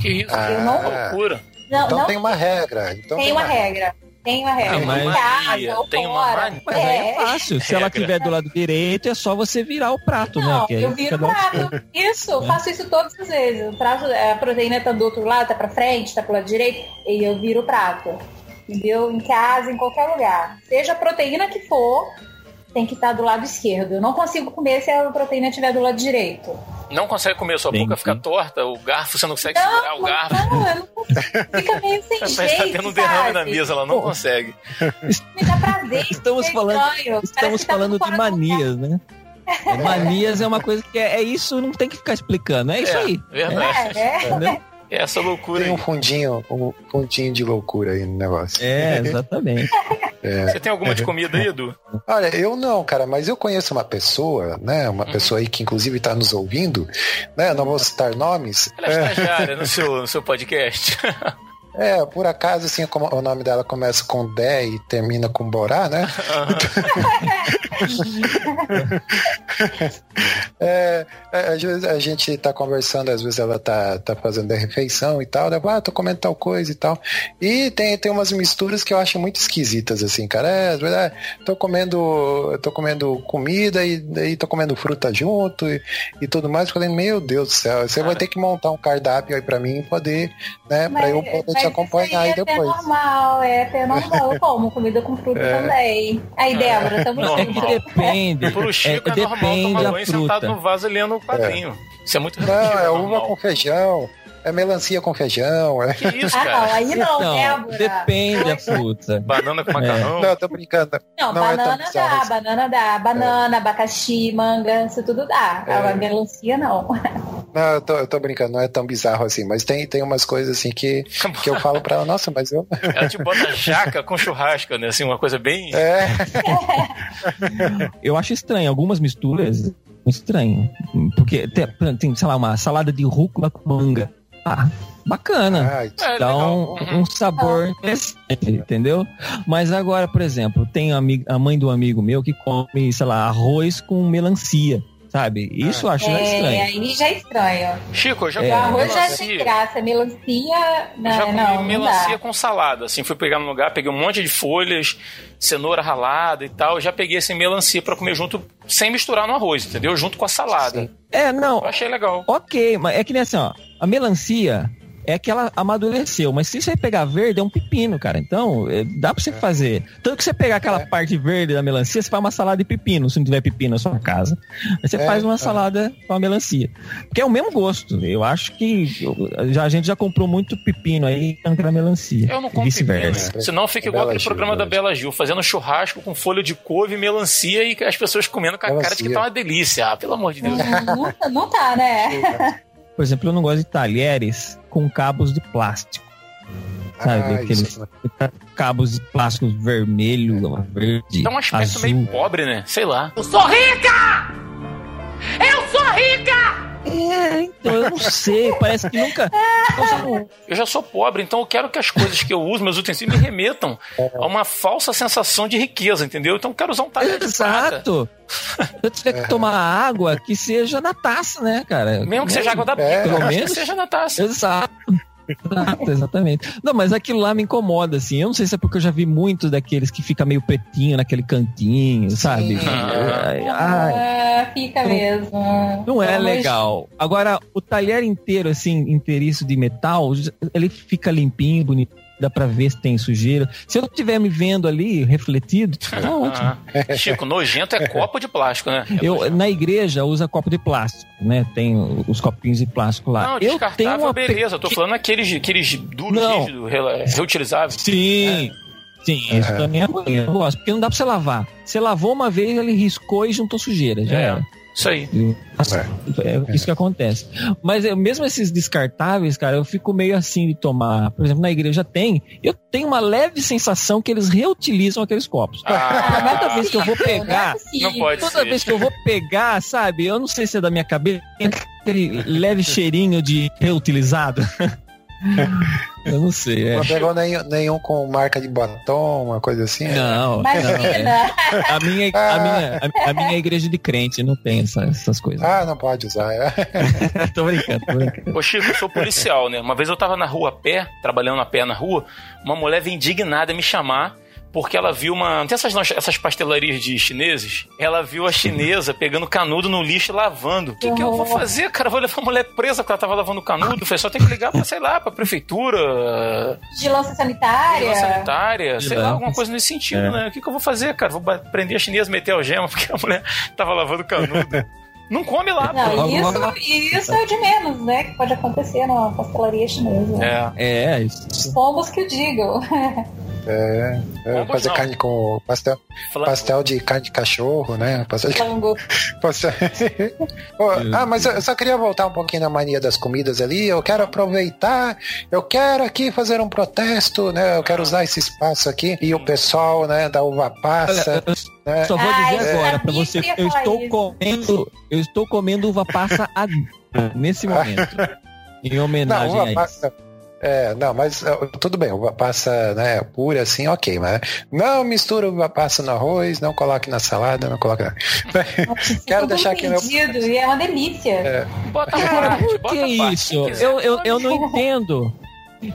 Que isso? Ah. Eu não- Loucura. Não, Então não tem uma regra. Então tem uma regra. Tem uma regra. Ah, mas- Em casa, Mania, ou tem uma fora. mania. Mas aí é É. fácil. Se ela Regra. tiver do lado direito, é só você virar o prato, né? Não, Que aí eu viro o lado prato. Isso, eu faço isso todas as vezes. O prato, a proteína tá do outro lado, tá pra frente, tá pro lado direito, e eu viro o prato. Entendeu? Em casa, em qualquer lugar. Seja a proteína que for, tem que estar do lado esquerdo. Eu não consigo comer se a proteína estiver do lado direito. Não consegue comer, sua boca fica torta, o garfo, você não consegue segurar o garfo. Não, eu não consigo. Fica meio sem que jeito, tá tendo um derrame na sabe? mesa, ela não Pô. consegue. Me dá prazer. Estamos é falando- Estamos tá falando de manias, né? Manias é uma coisa que é, é isso, não tem que ficar explicando. É isso É, aí. verdade. É, é. É essa loucura Tem aí. um fundinho, um fundinho de loucura aí no negócio. É, exatamente. Você tem alguma de comida aí, Edu? Olha, eu não, cara, mas eu conheço uma pessoa, né? Uma Uhum. pessoa aí que inclusive está nos ouvindo, né? Não vou citar nomes. Ela é estagiária no seu, no seu podcast. É, por acaso, assim, como o nome dela começa com Dé e termina com Borá, né? É, é, às vezes a gente tá conversando, às vezes ela tá, tá fazendo a refeição e tal, né? ah, tô comendo tal coisa e tal. E tem, tem umas misturas que eu acho muito esquisitas, assim, cara. É, às vezes, ah, tô comendo, tô comendo comida e daí tô comendo fruta junto e, e tudo mais. Falei, meu Deus do céu, você vai ter que montar um cardápio aí pra mim poder, né, pra eu poder mas te acompanhar aí é depois. normal, é até normal. Eu como comida com fruta também. Aí, Débora, tamo É que junto. depende. Pro Chico é, é, normal depende tomar banho sentado fruta. no vaso lendo o quadrinho. Isso é muito Não, é uva com feijão, é melancia com feijão, é... Que isso, Ah, não, cara? aí não, Não, Débora. depende da fruta. Banana com macarrão. Não, tô brincando. Não, Não é banana bizarro dá, assim. banana dá. Banana, abacaxi, manga, isso tudo dá. É. A melancia não. Não, eu tô, eu tô brincando, não é tão bizarro assim, mas tem, tem umas coisas assim que, que eu falo pra ela, nossa, mas eu. Ela te bota jaca com churrasco, né? Assim, uma coisa bem. É, Eu acho estranho, algumas misturas estranho. Porque tem, tem, sei lá, uma salada de rúcula com manga. Ah, bacana. Ah, É, Dá legal. um, um sabor interessante, entendeu? Mas agora, por exemplo, tem a, a mãe do amigo meu que come, sei lá, arroz com melancia, sabe? Isso eu acho É, estranho. aí já é estranho. Chico, eu já É. O comi arroz já tem melancia. graça, melancia. Eu já Não, comi não, melancia dá. com salada. Assim, fui pegar no lugar, peguei um monte de folhas, cenoura ralada e tal. Já peguei assim, melancia pra comer junto, sem misturar no arroz, entendeu? Junto com a salada. É, não, Eu achei legal. ok, mas é que nem assim, ó, a melancia é que ela amadureceu, mas se você pegar verde é um pepino, cara. Então, é, dá pra você fazer. Tanto que você pegar aquela É. parte verde da melancia, você faz uma salada de pepino, se não tiver pepino na sua casa. Aí você É, faz uma é. salada com a melancia. Porque é o mesmo gosto. Eu acho que já, a gente já comprou muito pepino aí na melancia. Eu não e como vice-versa. pepino. Senão fica É igual aquele Gil, programa da Bela Gil, fazendo churrasco com folha de couve, melancia e as pessoas comendo com a cara de que Melancia. tá uma delícia. Ah, pelo amor de Deus. Não, não, não tá, né? Por exemplo, eu não gosto de talheres com cabos de plástico. Sabe, Ah, aqueles isso. cabos de plástico vermelho, verde, Dá um aspecto azul. meio pobre, né? Sei lá. É, então, eu não sei, parece que nunca. Eu já sou pobre, então eu quero que as coisas que eu uso, meus utensílios, me remetam a uma falsa sensação de riqueza, entendeu? Então eu quero usar um talher. Exato! Eu tiver que tomar água, que seja na taça, né, cara? Mesmo que seja água da É. pica, Pelo mas que menos. seja na taça. Exato. Exato, exatamente. Não, mas aquilo lá me incomoda, assim. Eu não sei se é porque eu já vi muitos daqueles que fica meio pretinho naquele cantinho, sabe? Ah. Ai, ai, Ah, fica mesmo. não é de legal. Agora, o talher inteiro, assim, inteiriço de metal, ele fica limpinho, bonito. Dá pra ver se tem sujeira. Se eu estiver me vendo ali, refletido, tá ótimo. Ah, Chico, nojento é copo de plástico, né? É Eu, nojento. na igreja, usa copo de plástico, né? Tem os copinhos de plástico lá. Não, eu tenho uma beleza. Eu tô falando aqueles, aqueles duros, Não. rígidos, re- reutilizáveis. Sim. Sim, isso Aham. também é ruim. Eu gosto, porque não dá pra você lavar. Você lavou uma vez, ele riscou e juntou sujeira. Já É. era. Isso aí. É isso que acontece. Mas eu, mesmo esses descartáveis, cara, eu fico meio assim de tomar. Por exemplo, na igreja tem. Eu tenho uma leve sensação que eles reutilizam aqueles copos. Ah, Toda vez que eu vou pegar, Não, é pode toda ser. vez que eu vou pegar, sabe? Eu não sei se é da minha cabeça, tem aquele leve cheirinho de reutilizado. eu não sei. É. Não pegou nenhum, nenhum com marca de batom, uma coisa assim? Não, não. é. A minha, a, minha, a, a minha igreja de crente não tem essa- essas coisas. Ah, não pode usar. é. tô brincando, tô brincando. Ô Chico, eu sou policial, né? Uma vez eu tava na rua a pé, trabalhando a pé na rua, uma mulher veio indignada me chamar porque ela viu uma. Não tem essas, essas pastelarias de chineses? Ela viu a chinesa pegando canudo no lixo e lavando. O que, que eu vou fazer, cara? Eu vou levar a mulher presa porque ela tava lavando canudo. Eu falei, só tem que ligar pra, sei lá, pra prefeitura, Vigilância sanitária. vigilância sanitária, sei lá, alguma coisa nesse sentido, É. né? O que, que eu vou fazer, cara? Vou prender a chinesa, meter algema porque a mulher tava lavando canudo. Não come lá. Não, isso, isso é o de menos, né? Que pode acontecer na pastelaria chinesa. É. É, isso. Pombos que o digam. É, é, Vamos fazer não. carne com pastel, Fala- pastel de carne de cachorro, né? Pastel de Flango. pastel- ah, mas eu só queria voltar um pouquinho na mania das comidas ali. Eu quero aproveitar, eu quero aqui fazer um protesto, né? Eu quero usar esse espaço aqui e o pessoal, né, da uva passa, Olha, né? só vou dizer agora pra sabia você, eu estou isso. comendo, eu estou comendo uva passa agora, nesse momento. Em Não, homenagem a uva isso. passa. É, não, mas uh, tudo bem, uva passa, né, pura assim, ok, mas não mistura uva passa no arroz, não coloque na salada, não coloque na... Quero deixar aqui meu... E é uma delícia. Bota Cara, parte, por bota que parte, isso? Eu, eu, eu não entendo.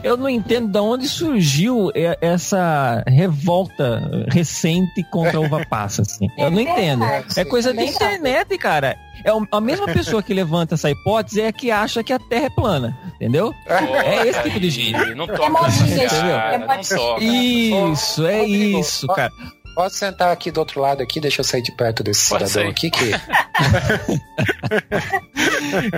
Eu não entendo de onde surgiu essa revolta recente contra a uva passa, assim. Eu não entendo. É coisa de internet, cara. É a mesma pessoa que levanta essa hipótese é a que acha que a Terra é plana, entendeu? É esse tipo de gente. Não É toca Chico, cara, é não toca. Isso, é isso, cara. Pode sentar aqui do outro lado aqui, deixa eu sair de perto desse Pode cidadão sair. aqui que...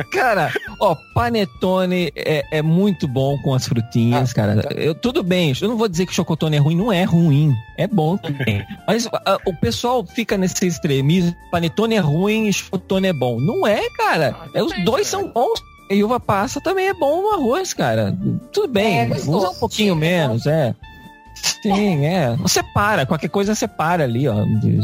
Cara, ó, panetone é, é muito bom com as frutinhas, Ah, cara. tá. Eu, tudo bem, eu não vou dizer que chocotone é ruim, não é ruim. É bom também. Mas ah, o pessoal fica nesse extremismo, panetone é ruim e chocotone é bom. Não é, cara. Ah, É, os depende, dois né? são bons. E uva passa também é bom no arroz, cara. Tudo bem, É usa um pouquinho menos, é. Sim, é. Você para, qualquer coisa você para ali, ó.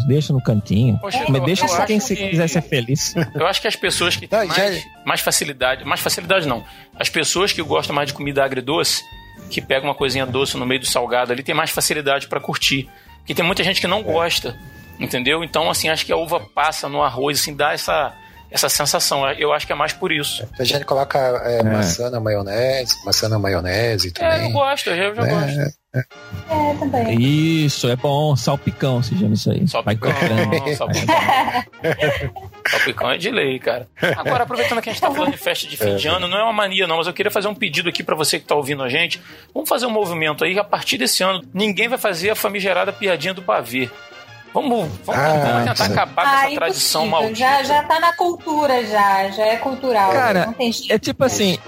Deixa no cantinho. Poxa, Mas eu- deixa eu só quem se que- quiser ser feliz. Eu acho que as pessoas que têm mais, mais facilidade, mais facilidade não, as pessoas que gostam mais de comida agridoce, que pegam uma coisinha doce no meio do salgado ali, tem mais facilidade pra curtir. Porque tem muita gente que não gosta, entendeu? Então, assim, acho que a uva passa no arroz, assim, dá essa, essa sensação. Eu acho que é mais por isso. A gente coloca é, maçã na maionese, maçã na maionese É, eu também. gosto, eu já né? gosto. É, também. Isso, é bom. Salpicão se chama isso aí. Salpicão, salpicão. Salpicão é de lei, cara. Agora, aproveitando que a gente tá falando de festa de fim de ano, não é uma mania não, mas eu queria fazer um pedido aqui pra você que tá ouvindo a gente. Vamos fazer um movimento aí, a partir desse ano, ninguém vai fazer a famigerada piadinha do pavê. Vamos, vamos, Ah, vamos tentar sim. acabar com Ah, essa tradição maldita. Já, já tá na cultura, já. Já é cultural. Cara, não tem jeito. É tipo assim,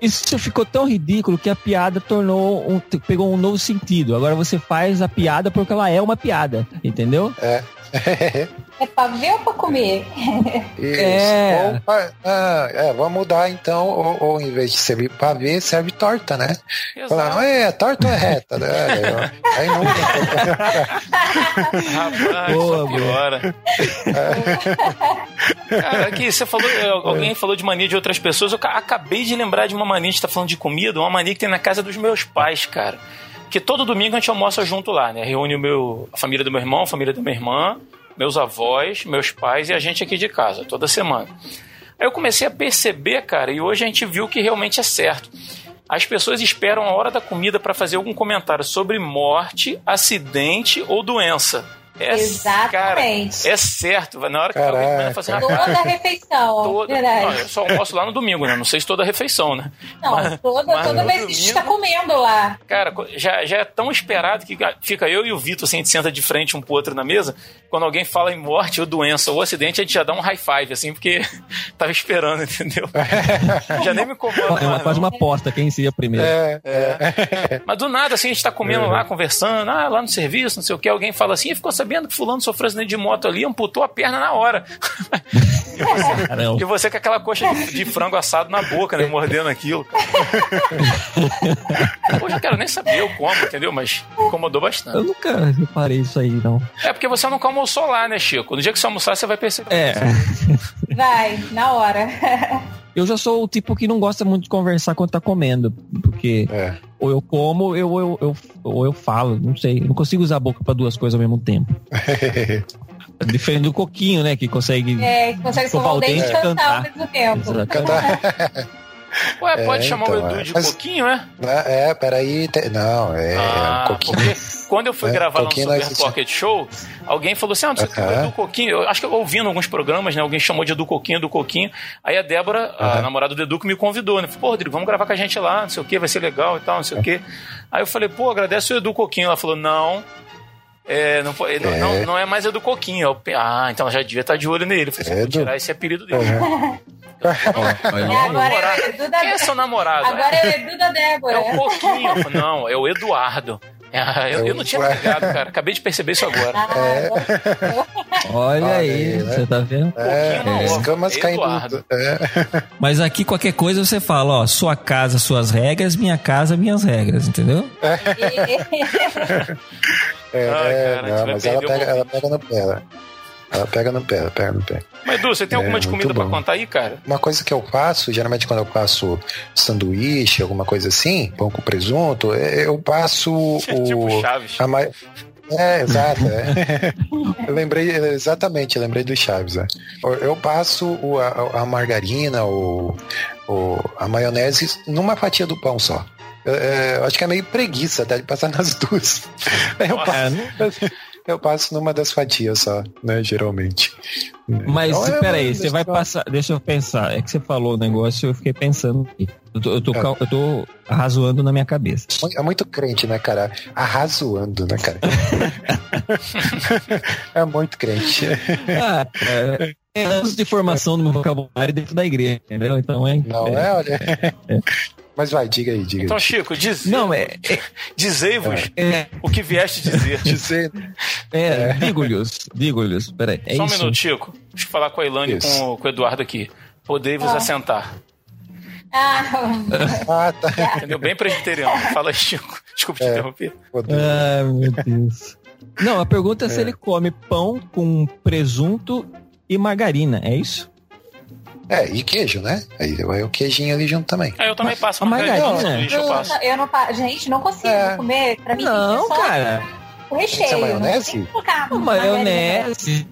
isso ficou tão ridículo que a piada tornou um, pegou um novo sentido. Agora você faz a piada porque ela é uma piada, entendeu? É pra ver ou pra comer? Isso. É. Ou pa- ah, é, vamos mudar então, ou, ou em vez de servir pavê, serve torta, né? Falar, é, torta é reta, né? Aí muda. Rapaz, Boa, só boa. piora. Cara, aqui, você falou, eh, alguém falou de mania de outras pessoas. Eu ca- acabei de lembrar de uma mania, a gente tá falando de comida, uma mania que tem na casa dos meus pais, cara. Que todo domingo a gente almoça junto lá, né? Reúne o meu, a família do meu irmão, a família da minha irmã, meus avós, meus pais e a gente aqui de casa, toda semana. Aí eu comecei a perceber, cara, e hoje a gente viu que realmente é certo. As pessoas esperam a hora da comida para fazer algum comentário sobre morte, acidente ou doença. É, Exatamente. Cara, é certo. Na hora que Caraca. começa a fazer Toda rapaz, refeição. toda. Não, eu só almoço lá no domingo, né? Não sei se toda refeição, né? Não, Mas- toda, mas toda vez que a gente tá comendo lá. Cara, já, já é tão esperado que fica eu e o Vitor, assim, a gente senta de frente um pro outro na mesa. Quando alguém fala em morte ou doença ou acidente, a gente já dá um high five, assim, porque tava esperando, entendeu? já nem me incomoda. É uma, faz não. uma aposta quem seria primeiro. É, Mas do nada, assim, a gente tá comendo lá, conversando, ah, lá no serviço, não sei o que, alguém fala assim, e ficou sabendo que fulano sofreu acidente de moto ali, amputou a perna na hora. E você com aquela coxa de, de frango assado na boca, né? Mordendo aquilo. Poxa, eu quero nem saber eu como, entendeu? Mas incomodou Eu bastante. nunca reparei isso aí, não. É porque você nunca almoçou lá, né, Chico? No dia que você almoçar, você vai perceber. É. Vai, na hora. Eu já sou o tipo que não gosta muito de conversar quando tá comendo. Porque é. ou eu como, ou eu, eu, eu- ou eu falo, não sei. Eu não consigo usar a boca pra duas coisas ao mesmo tempo. Diferente do coquinho, né? Que consegue. É, consegue Escovar o dente e cantar cantar. ao mesmo tempo. Exato. Cantar. Ué, pode É, chamar então, o Edu é. de Mas- coquinho, é? É, peraí. te- Não, é Ah, um pouquinho. porque quando eu fui É, gravar lá no Coquinho Super nós- Pocket Show, alguém falou assim: ah, não sei o que, o Aham. Edu Coquinho. Eu acho que eu ouvindo alguns programas, né? Alguém chamou de Edu Coquinho, Edu Coquinho. Aí a Débora, a Aham. namorada do Edu, que me convidou, né? Falei, pô, Rodrigo, vamos gravar com a gente lá, não sei o que, vai ser legal e tal, não sei o que. Aí eu falei, pô, agradece o Edu Coquinho. Ela falou, não. É, não, É. não, não é mais Edu Coquinho. Eu, pe- ah, então ela já devia estar de olho nele. Falei, É, vou Edu. tirar esse apelido dele. Uhum. Olha É, agora é o Edu da Quem é seu namorado? Agora é o Edu da É Débora. o Coquinho. Eu falei, não, é o Eduardo. É, eu, eu não tinha ligado, cara. Acabei de perceber isso agora. Ah, agora- Olha Olha aí, né? você tá vendo? É, Coquinho não, escamas Eduardo. caindo. É. Mas aqui qualquer coisa você fala, ó, sua casa, suas regras, minha casa, minhas regras, entendeu? É, é, cara, não, mas ela pega, ela pega no pé. Ela, pega no pé, ela pega no pé. Mas, Edu, você tem alguma É, de muito comida pra bom. contar aí, cara? Uma coisa que eu faço, geralmente quando eu passo sanduíche, alguma coisa assim, pão com presunto, é, eu passo tipo o. Chaves. a mai- É, exato. é. eu lembrei, exatamente, eu lembrei do Chaves. é. Eu- passo o- a, a margarina, o, o- a maionese numa fatia do pão só. Eu, é, eu acho que é meio preguiça até de passar nas duas. Eu passo, eu passo numa das fatias só, né, geralmente. Mas Então, é, peraí, você vai passar. Deixa eu pensar. É que você falou o negócio eu fiquei pensando. aqui. Eu tô, eu tô, É. eu tô arrazoando na minha cabeça. É muito crente, né, cara? Arrazoando, né, cara? é muito crente. Ah, é, é anos de formação do meu vocabulário dentro da igreja, entendeu? Então é. Não é, olha. Mas vai, diga aí, diga Então, aí. Chico, diz, Não, é. dizei-vos É, o que vieste dizer. Dizer. é, digo-lhes, digo-lhes, peraí. É Só um isso. minuto, Chico. Deixa eu falar com a Ilane e com, o- com o Eduardo aqui. Podei-vos Ah. assentar. Ah, Ah, tá. Entendeu? Bem presbiteriano. Fala aí, Chico. Desculpa te É. interromper. Ai, meu Deus. Não, a pergunta é se ele come pão com presunto e margarina, é isso? É, e queijo, né? Aí vai o queijinho ali junto também. É, eu também passo a margarina no margarina- sanduíche, eu Eu, passo. eu não, gente, não consigo É. comer. Pra mim Não, ser só cara. o recheio. Isso é maionese? Não Uma maionese,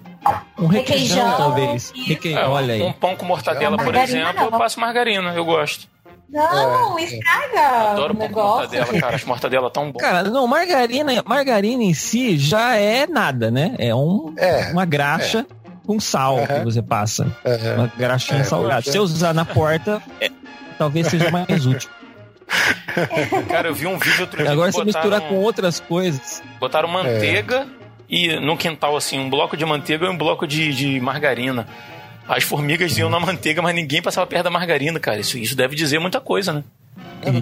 um requeijão, Requeijão, talvez. isso. Reque... É, Olha um aí. pão com mortadela, por exemplo, eu não. passo margarina, eu gosto. Não, estraga Adoro o pão com mortadela, cara. As mortadela tão bom. Cara, não, margarina, margarina em si já é nada, né? É, um, É. uma graxa com sal que Aham. você passa. Aham. Uma graxinha É, salgada. porque- Se eu usar na porta, é, talvez seja mais útil. Cara, eu vi um vídeo outro dia Agora que você misturar com outras coisas. botaram manteiga e no quintal, assim, um bloco de manteiga e um bloco de, de margarina. As formigas iam na manteiga, mas ninguém passava perto da margarina, cara. Isso, isso deve dizer muita coisa, né?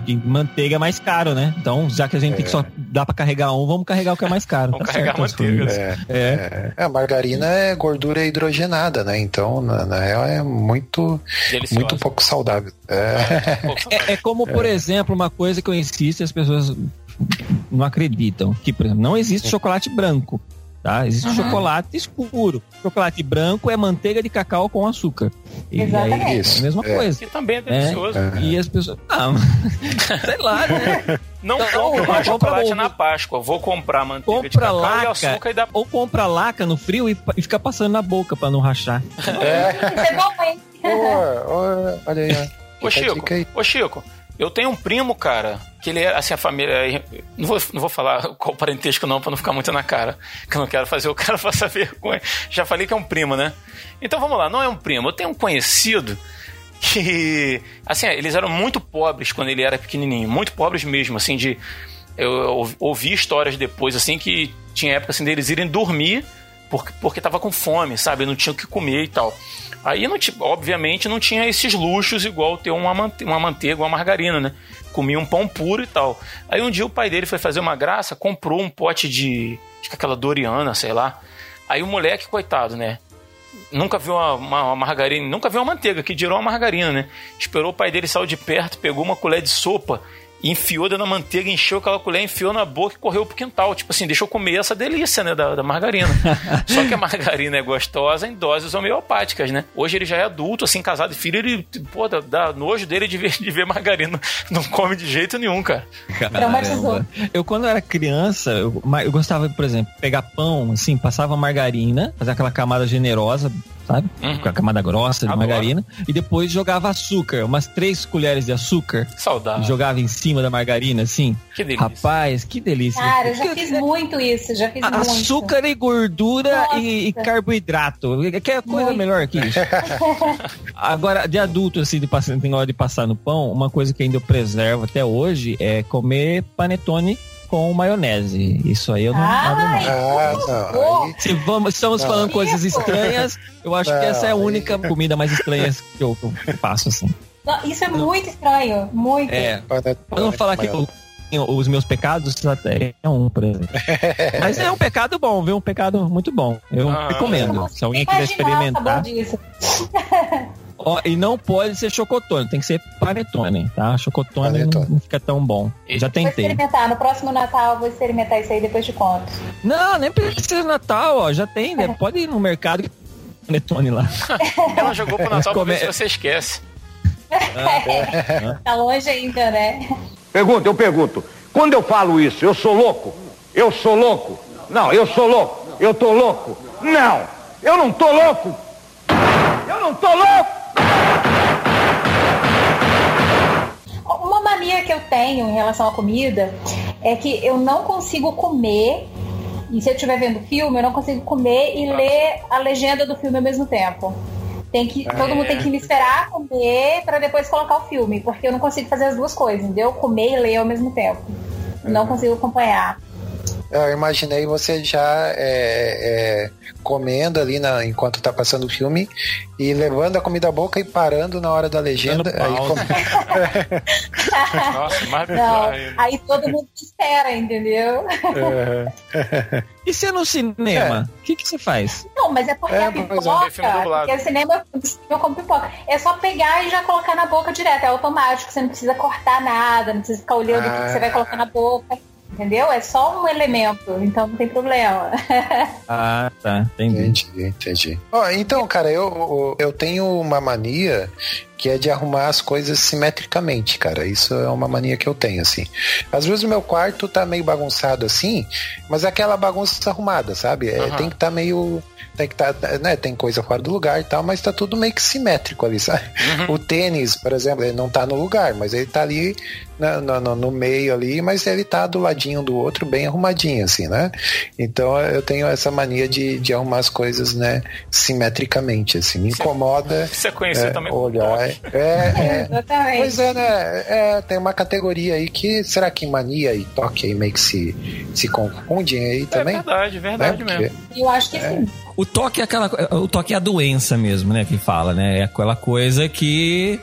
E, e manteiga é mais caro, né? Então, já que a gente tem que só dá pra carregar um, vamos carregar o que é mais caro. Vamos Tá carregar manteiga. formigas. É. É. É, a margarina é gordura hidrogenada, né? Então, na, na real, é muito, Deliciosa. muito pouco saudável. É. Pô, É, é como, por exemplo, uma coisa que eu insisto e as pessoas não acreditam. Que, por exemplo, não existe chocolate branco. Tá? Existe Uhum. chocolate escuro. Chocolate branco é manteiga de cacau com açúcar. E Exatamente. aí, é a mesma é. coisa. Que também é delicioso. É. E as pessoas. Ah, sei lá, né? Não Não, compro mais compra chocolate na Páscoa. Vou comprar manteiga de Compra cacau e laca. açúcar e dá... Ou compra laca no frio e, e fica passando na boca pra não rachar. Isso é bom, hein? Olha aí, ó. Ô, Chico, ô, Chico, eu tenho um primo, cara, que ele é, assim, a família... Não vou, não vou falar qual parentesco não, pra não ficar muito na cara, que eu não quero fazer o cara passar vergonha. Já falei que é um primo, né? Então vamos lá, não é um primo. Eu tenho um conhecido que, assim, eles eram muito pobres quando ele era pequenininho, muito pobres mesmo, assim, de... Eu, eu ouvi histórias depois, assim, que tinha época, assim, deles irem dormir porque, porque tava com fome, sabe? Não tinha o que comer e tal. Aí, não obviamente, não tinha esses luxos igual ter uma, uma manteiga, uma margarina, né? Comia um pão puro e tal. Aí um dia o pai dele foi fazer uma graça, comprou um pote de. Acho que aquela Doriana, sei lá. Aí o moleque, coitado, né? Nunca viu uma, uma- uma margarina, nunca viu uma manteiga, que dirou uma margarina, né? Esperou o pai dele sair de perto, pegou uma colher de sopa enfiou dentro da manteiga, encheu aquela colher, enfiou na boca e correu pro quintal. Tipo assim, deixou comer essa delícia, né, da, da margarina. Só que a margarina é gostosa em doses homeopáticas, né? Hoje ele já é adulto, assim, casado e filho, ele, pô, dá, dá nojo dele de ver, de ver margarina. Não come de jeito nenhum, cara. Traumatizou. Eu, quando era criança, eu, eu gostava, por exemplo, pegar pão, assim, passava margarina, fazer aquela camada generosa, sabe? Uhum. Com a camada grossa de Adoro. margarina. E depois jogava açúcar, umas três colheres de açúcar. Saudável. E jogava em cima da margarina, assim. Que delícia. Rapaz, que delícia. Cara, eu já Porque fiz muito isso, já fiz muito. Açúcar e gordura e, e carboidrato. Que é coisa Muito. melhor que isso. Agora, de adulto, assim, de passar, tem hora de passar no pão, uma coisa que ainda eu preservo até hoje é comer panetone com maionese. Isso aí eu não abro. Ai, Ah, por não. favor. Aí, Se vamos, estamos Não. falando coisas estranhas, eu acho que essa é a Não, aí- única comida mais estranha que eu, que eu faço, assim. Não, isso é muito estranho, muito. É. Pra não falar que eu- os meus pecados até é um, por exemplo. Mas é um pecado bom, viu? Um pecado muito bom. Eu Ah. recomendo. Se alguém quiser experimentar. Ó, e não pode ser chocotone, tem que ser panetone, tá? Chocotone não, Panetone. não fica tão bom. Já Vou tentei. experimentar. No próximo Natal eu vou experimentar isso aí depois de conto. Não, nem precisa de Natal, ó. Já tem, né? Pode ir no mercado que tem panetone lá. Ela jogou pro Natal pra ver se você esquece. Tá longe ainda, né? Pergunta, eu pergunto. Quando eu falo isso, eu sou louco? Eu sou louco? Não, eu sou louco. Eu tô louco? Não, eu não tô louco. Eu não tô louco. Uma mania que eu tenho em relação à comida é que eu não consigo comer, e se eu estiver vendo filme, eu não consigo comer e ler a legenda do filme ao mesmo tempo. Tem que, todo mundo tem que me esperar comer para depois colocar o filme, porque eu não consigo fazer as duas coisas, entendeu? Comer e ler ao mesmo tempo. Não consigo acompanhar. Eu imaginei você já é, é, comendo ali na, enquanto tá passando o filme e levando a comida à boca e parando na hora da legenda. Aí come- Nossa, mais Não, aí todo mundo espera, entendeu? E se é no cinema? O que, que você faz? Não, mas é porque É, a é. pipoca, porque o cinema eu como pipoca. É só pegar e já colocar na boca direto, é automático, você não precisa cortar nada, não precisa ficar olhando o que você vai colocar na boca. Entendeu? É só um elemento, então não tem problema. Ah, tá. Entendi. Entendi, entendi. Ó, então, cara, eu, eu tenho uma mania que é de arrumar as coisas simetricamente, cara. Isso é uma mania que eu tenho, assim. Às vezes o meu quarto tá meio bagunçado assim, mas é aquela bagunça arrumada, sabe? É, Aham. Tem que estar meio. Tem que tá, né? Tem coisa fora do lugar e tal, mas tá tudo meio que simétrico ali, sabe? O tênis, por exemplo, ele não tá no lugar, mas ele tá ali no, no- no meio ali, mas ele tá do ladinho do outro, bem arrumadinho, assim, né? Então eu tenho essa mania de, de arrumar as coisas, né, simetricamente, assim. Me incomoda. É conhecido é, também olhar. É, é, Exatamente. Pois é, né? É, tem uma categoria aí que será que mania e toque aí meio que se, se confundem aí É também? verdade, verdade né? mesmo. Eu acho que sim. O toque é aquela. O toque é a doença mesmo, né? Que fala, né? É aquela coisa que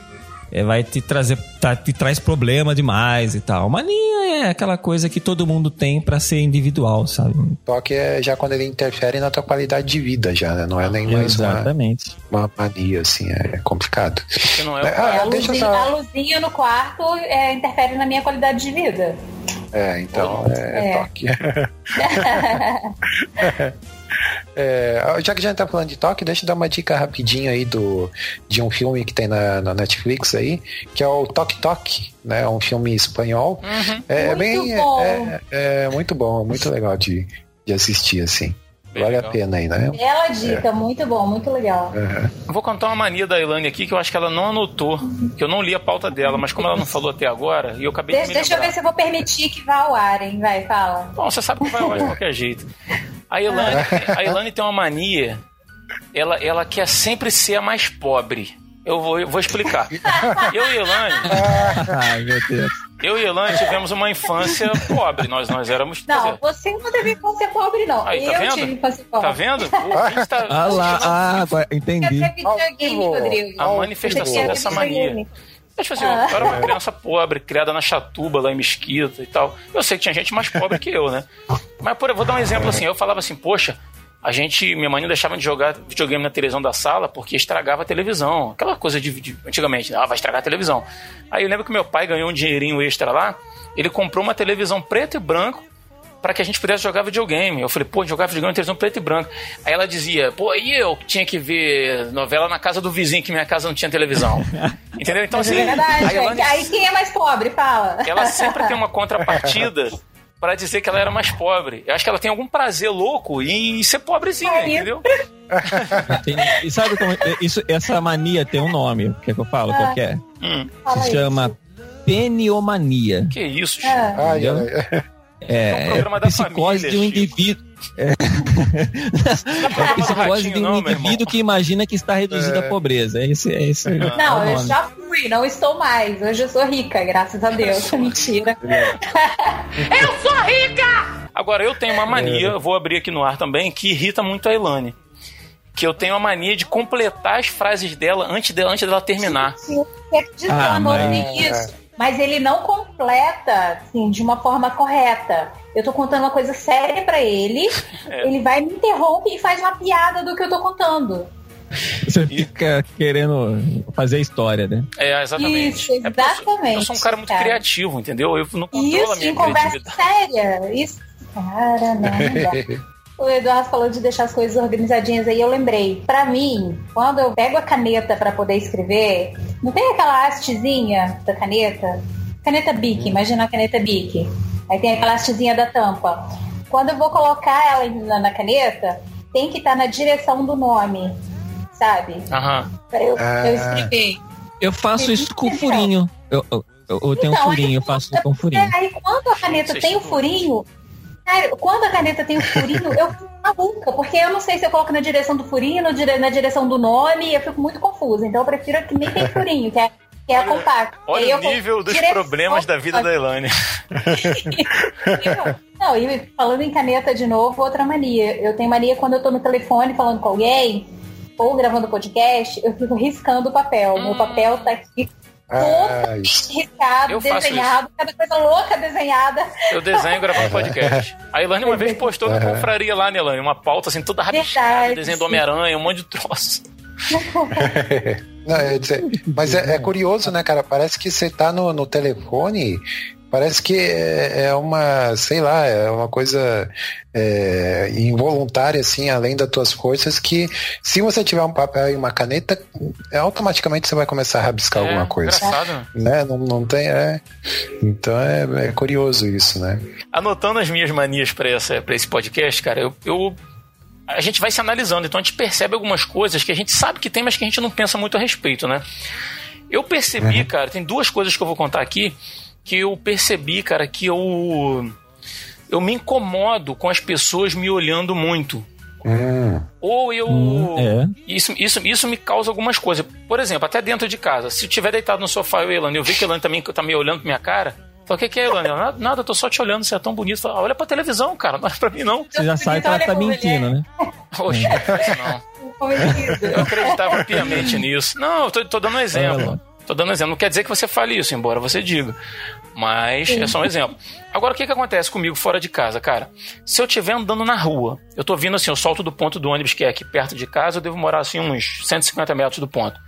é, vai te trazer. tá- te traz problema demais e tal. Mania é aquela coisa que todo mundo tem pra ser individual, sabe? Toque é já quando ele interfere na tua qualidade de vida, já, né? Não é nem mais uma, Exatamente. uma mania, assim, é complicado. Que não é o É, ah, É, a, deixa eu luzinha, só- a luzinha no quarto é, interfere na minha qualidade de vida. É, então é, É. toque. É, já que a gente tá falando de toque, deixa eu dar uma dica rapidinho aí do, de um filme que tem na, na Netflix aí, que é o Toque Toque, né? É um filme espanhol. É, é Muito bem. bom. É, é muito bom, muito legal de, de assistir, assim. Bem vale legal. a pena aí, né? Bela dica, muito bom, muito legal. Eu Vou contar uma mania da Ilane aqui que eu acho que ela não anotou, que eu não li a pauta dela, mas como ela não falou até agora, e eu acabei Deixa, de me deixa eu lembrar. ver se eu vou permitir que vá ao ar, hein? Vai, fala. Bom, você sabe que vai lá de qualquer jeito. A Ilane, a Ilane tem uma mania, ela, ela quer sempre ser a mais pobre. Eu vou, eu vou explicar. Eu e Ilane, Ai, meu Deus. eu e Ilane tivemos uma infância pobre. Nós, nós éramos. Não, dizer, você não teve infância pobre, não. Aí, tá eu vendo? tive infância pobre. Tá vendo? O tá- Ah lá, ah, agora Quer entendi. ter videogame. Rodrigo. A manifestação dessa mania. Mas, tipo assim, eu era uma criança pobre, criada na chatuba, lá em Mesquita e tal. Eu sei que tinha gente mais pobre que eu, né? Mas, por, eu vou dar um exemplo assim. Eu falava assim, poxa, a gente, minha mãe não deixava de jogar videogame na televisão da sala porque estragava a televisão. Aquela coisa de, de- antigamente, ah, vai estragar a televisão. Aí eu lembro que meu pai ganhou um dinheirinho extra lá, ele comprou uma televisão preto e branco para que a gente pudesse jogar videogame. Eu falei, pô, jogar videogame em televisão preto e branco. Aí ela dizia, pô, e eu que tinha que ver novela na casa do vizinho, que minha casa não tinha televisão. Entendeu? Então, Mas assim, é verdade, a Ilane, gente. Aí quem é mais pobre? Fala. ela sempre tem uma contrapartida para dizer que ela era mais pobre. Eu acho que ela tem algum prazer louco em ser pobrezinha, Aí- entendeu? E sabe como isso, essa mania tem um nome? Quer que eu falo? Qual que é? Hum, Se aí. chama peniomania. que isso, gente. Ah, Ai, Entendeu? ai, É, É um programa da psicose família, de um Chico. indivíduo. É, programa do psicose Ratinho, de um não, meu indivíduo irmão. que imagina que está reduzido à pobreza. É esse, é esse é o Não, eu já fui, não estou mais. Hoje eu sou rica, graças a Deus. Mentira. Agora, eu tenho uma mania, eu vou abrir aqui no ar também, que irrita muito a Elane. Que eu tenho a mania de completar as frases dela antes dela, antes dela terminar. Quer dizer, Ah, mas- isso. Mas ele não completa, assim, de uma forma correta. Eu tô contando uma coisa séria pra ele, É. ele vai me interrompe e faz uma piada do que eu tô contando. Você fica querendo fazer história, né? É, exatamente. Isso, É porque eu sou- exatamente, Eu sou um cara muito cara. criativo, entendeu? Eu não controlo a Isso, minha em conversa séria. Isso, cara, dá. O Eduardo falou de deixar as coisas organizadinhas aí, eu lembrei. Pra mim, quando eu pego a caneta pra poder escrever, não tem aquela hastezinha da caneta? Caneta Bic, imagina a caneta Bic. Aí tem aquela hastezinha da tampa. Quando eu vou colocar ela na, na caneta, tem que estar na direção do nome, sabe? Aham. Pra eu, Ah. eu escrever. Eu faço isso com furinho. Eu, eu, eu- tenho um Então, furinho, aí eu faço com furinho. é, Aí quando a caneta Vocês tem o são furinho, cara, quando a caneta tem o furinho, eu fico maluca, porque eu não sei se eu coloco na direção do furinho, na direção do nome, eu fico muito confusa. Então eu prefiro que nem tem furinho, que é, que é a compacta. Olha o nível dos direção- problemas da vida da Elane. Não, e falando em caneta de novo, outra mania. Eu tenho mania quando eu tô no telefone falando com alguém, ou gravando podcast, eu fico riscando o papel. Meu papel tá aqui ai. faço desenhado, cada coisa louca desenhada. Eu desenho gravando podcast. A Elane uma vez postou na confraria lá, né, Elane? Uma pauta assim, toda rabiscada, Verdade, desenho do. Homem-Aranha, um monte de troço. Não, dizer, mas é, é curioso, né, cara? Parece que você tá no, no telefone Parece que é é uma, sei lá, é uma coisa é, involuntária, assim, além das tuas forças, que se você tiver um papel e uma caneta, é, automaticamente você vai começar a rabiscar É, alguma coisa. Engraçado. Né? Não, não tem. É. Então é, é curioso isso, né? Anotando as minhas manias pra esse podcast, cara, eu, eu- A gente vai se analisando, então a gente percebe algumas coisas que a gente sabe que tem, mas que a gente não pensa muito a respeito, né? Eu percebi, cara, tem duas coisas que eu vou contar aqui que eu percebi, cara, que eu. Eu me incomodo com as pessoas me olhando muito. Hum, Ou eu. Hum, é. Isso, isso, isso me causa algumas coisas. Por exemplo, até dentro de casa. Se eu estiver deitado no sofá eu e Elane, eu vi que a Elane também tá me olhando pra minha cara. Fala, o que, que é, Elane? Ela, nada, nada, eu tô só te olhando, você é tão bonito. Fala, olha pra televisão, cara, não é pra mim, não. Você já sabe que ela tá mentindo, né? Poxa, isso não. Eu acreditava piamente nisso. Não, eu tô, tô dando um exemplo. Tô dando um exemplo. Não quer dizer que você fale isso, embora você diga. Mas é só um exemplo. Agora, o que, que acontece comigo fora de casa, cara? Se eu estiver andando na rua, eu tô vindo assim, eu solto do ponto do ônibus que é aqui perto de casa, eu devo morar assim uns 150 metros do ponto.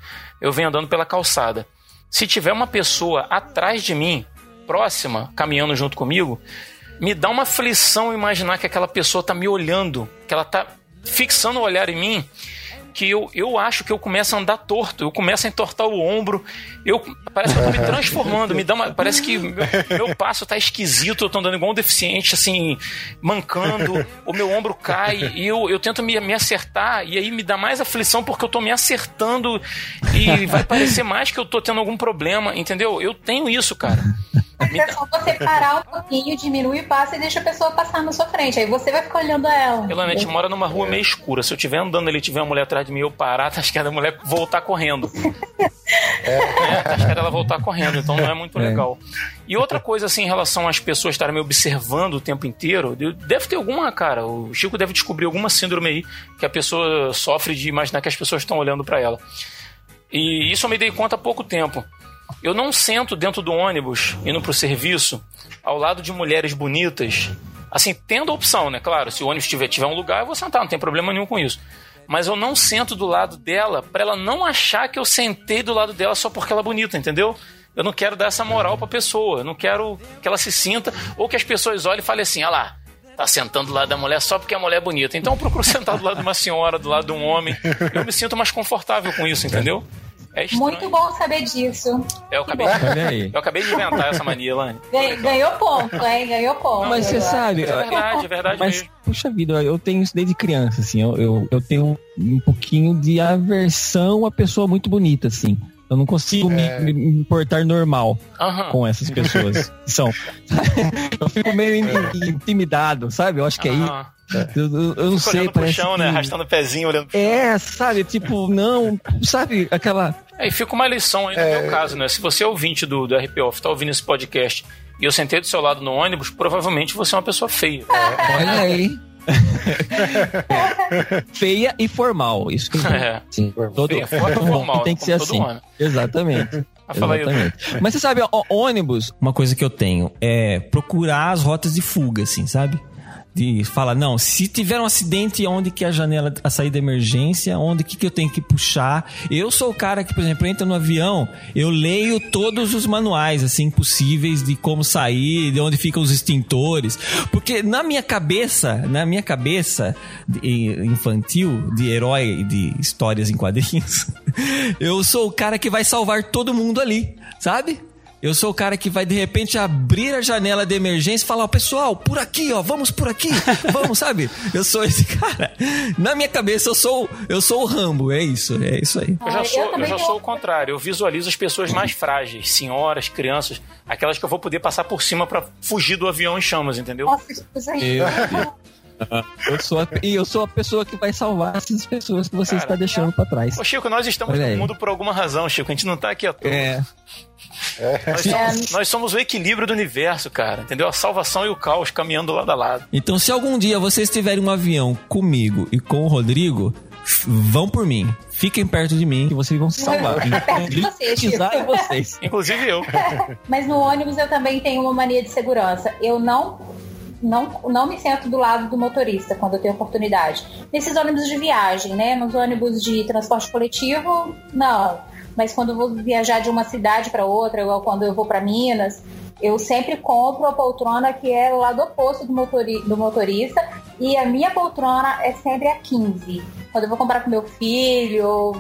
Eu venho andando pela calçada. Se tiver uma pessoa atrás de mim, próxima, caminhando junto comigo, me dá uma aflição imaginar que aquela pessoa tá me olhando, que ela tá fixando o olhar em mim, que eu, eu acho que eu começo a andar torto, eu começo a entortar o ombro, eu parece que eu tô me transformando, me dá uma, parece que meu, meu passo tá esquisito, eu tô andando igual um deficiente, assim, mancando, o meu ombro cai e eu, eu tento me, me acertar e aí me dá mais aflição porque eu tô me acertando e vai parecer mais que eu tô tendo algum problema, entendeu? Eu tenho isso, cara. Me É só você parar um pouquinho, diminui o passo e deixa a pessoa passar na sua frente. Aí você vai ficar olhando ela. Elane, a gente mora numa rua meio escura. Se eu estiver andando ali e tiver uma mulher atrás de mim e eu parar, tá esquerda a mulher voltar correndo. É, tá esquerda ela voltar correndo, então não é muito legal. E outra coisa, assim, em relação às pessoas estarem me observando o tempo inteiro, eu- deve ter alguma, cara. O Chico deve descobrir alguma síndrome aí que a pessoa sofre de imaginar que as pessoas estão olhando pra ela. E isso eu me dei conta há pouco tempo. Eu não sento dentro do ônibus, indo pro serviço, ao lado de mulheres bonitas. Assim, tendo a opção, né? Claro, se o ônibus tiver, tiver um lugar, eu vou sentar, não tem problema nenhum com isso. Mas eu não sento do lado dela pra ela não achar que eu sentei do lado dela só porque ela é bonita, entendeu? Eu não quero dar essa moral pra pessoa. Eu não quero que ela se sinta, ou que as pessoas olhem e falem assim, ah lá, tá sentando do lado da mulher só porque a mulher é bonita. Então eu procuro sentar do lado de uma senhora, do lado de um homem. Eu me sinto mais confortável com isso, entendeu? É estranho. Muito bom saber disso. Eu acabei, aí. eu acabei de inventar essa mania, Elane. Ganhou, ganhou ponto, hein? Ganhou ponto. Mas você sabe, É verdade, é verdade Mas, mesmo. puxa vida, eu tenho isso desde criança, assim. Eu, eu, eu tenho um pouquinho de aversão a pessoa muito bonita, assim. Eu não consigo me, me- me portar normal Aham. com essas pessoas. São. eu fico meio in- intimidado, sabe? Eu acho que é isso. Aham. Eu, eu- eu não sei, pro parece. chão, né? que- Arrastando o pezinho, olhando pro É, sabe? Tipo, não. Sabe aquela. É, e fica uma lição aí no meu caso, né? Se você é ouvinte do, do RPO, tá ouvindo esse podcast e eu sentei do seu lado no ônibus, provavelmente você é uma pessoa feia. Olha aí. Feia e formal. Isso que É. Sim, todo, Feia, e formal, tem que ser assim. homem. Exatamente. Mas fala aí, Exatamente. Mas você sabe, ó, ônibus, Uma coisa que eu tenho é procurar as rotas de fuga, assim, sabe? De falar, não, se tiver um acidente, onde que é a janela, a saída de emergência, onde que, que eu tenho que puxar. Eu sou o cara que, por exemplo, entra no avião, eu leio todos os manuais, assim, possíveis de como sair, de onde ficam os extintores. Porque na minha cabeça, na minha cabeça infantil, de herói de histórias em quadrinhos, eu sou o cara que vai salvar todo mundo ali, sabe? Eu sou o cara que vai de repente abrir a janela de emergência e falar, ó, pessoal, por aqui, ó, vamos por aqui, vamos, sabe? Eu sou esse cara. Na minha cabeça eu sou, eu sou o Rambo, é isso, é isso aí. Eu já, Ah, sou, eu já sou o contrário. Eu visualizo as pessoas mais frágeis, senhoras, crianças, aquelas que eu vou poder passar por cima pra fugir do avião em chamas, entendeu? Nossa, isso aí. eu, eu sou a, e eu sou a pessoa que vai salvar essas pessoas que você Cara, está deixando pra trás. Ô, Chico, nós estamos no mundo por alguma razão, Chico. A gente não tá aqui à toa. É, Nós, somos, nós somos o equilíbrio do universo, cara. Entendeu? A salvação e o caos caminhando lado a lado. Então, se algum dia vocês tiverem um avião comigo e com o Rodrigo, vão por mim. Fiquem perto de mim. que vocês vão salvar. Perto de você, Chico. Precisar de vocês. Inclusive eu. Mas no ônibus eu também tenho uma mania de segurança. Eu não, não, não me sento do lado do motorista quando eu tenho oportunidade. Nesses ônibus de viagem, né? Nos ônibus de transporte coletivo, não. Mas quando eu vou viajar de uma cidade para outra, igual quando eu vou para Minas, Eu sempre compro a poltrona que é o lado oposto do, motori do motorista e a minha poltrona é sempre a 15. Quando eu vou comprar com meu filho,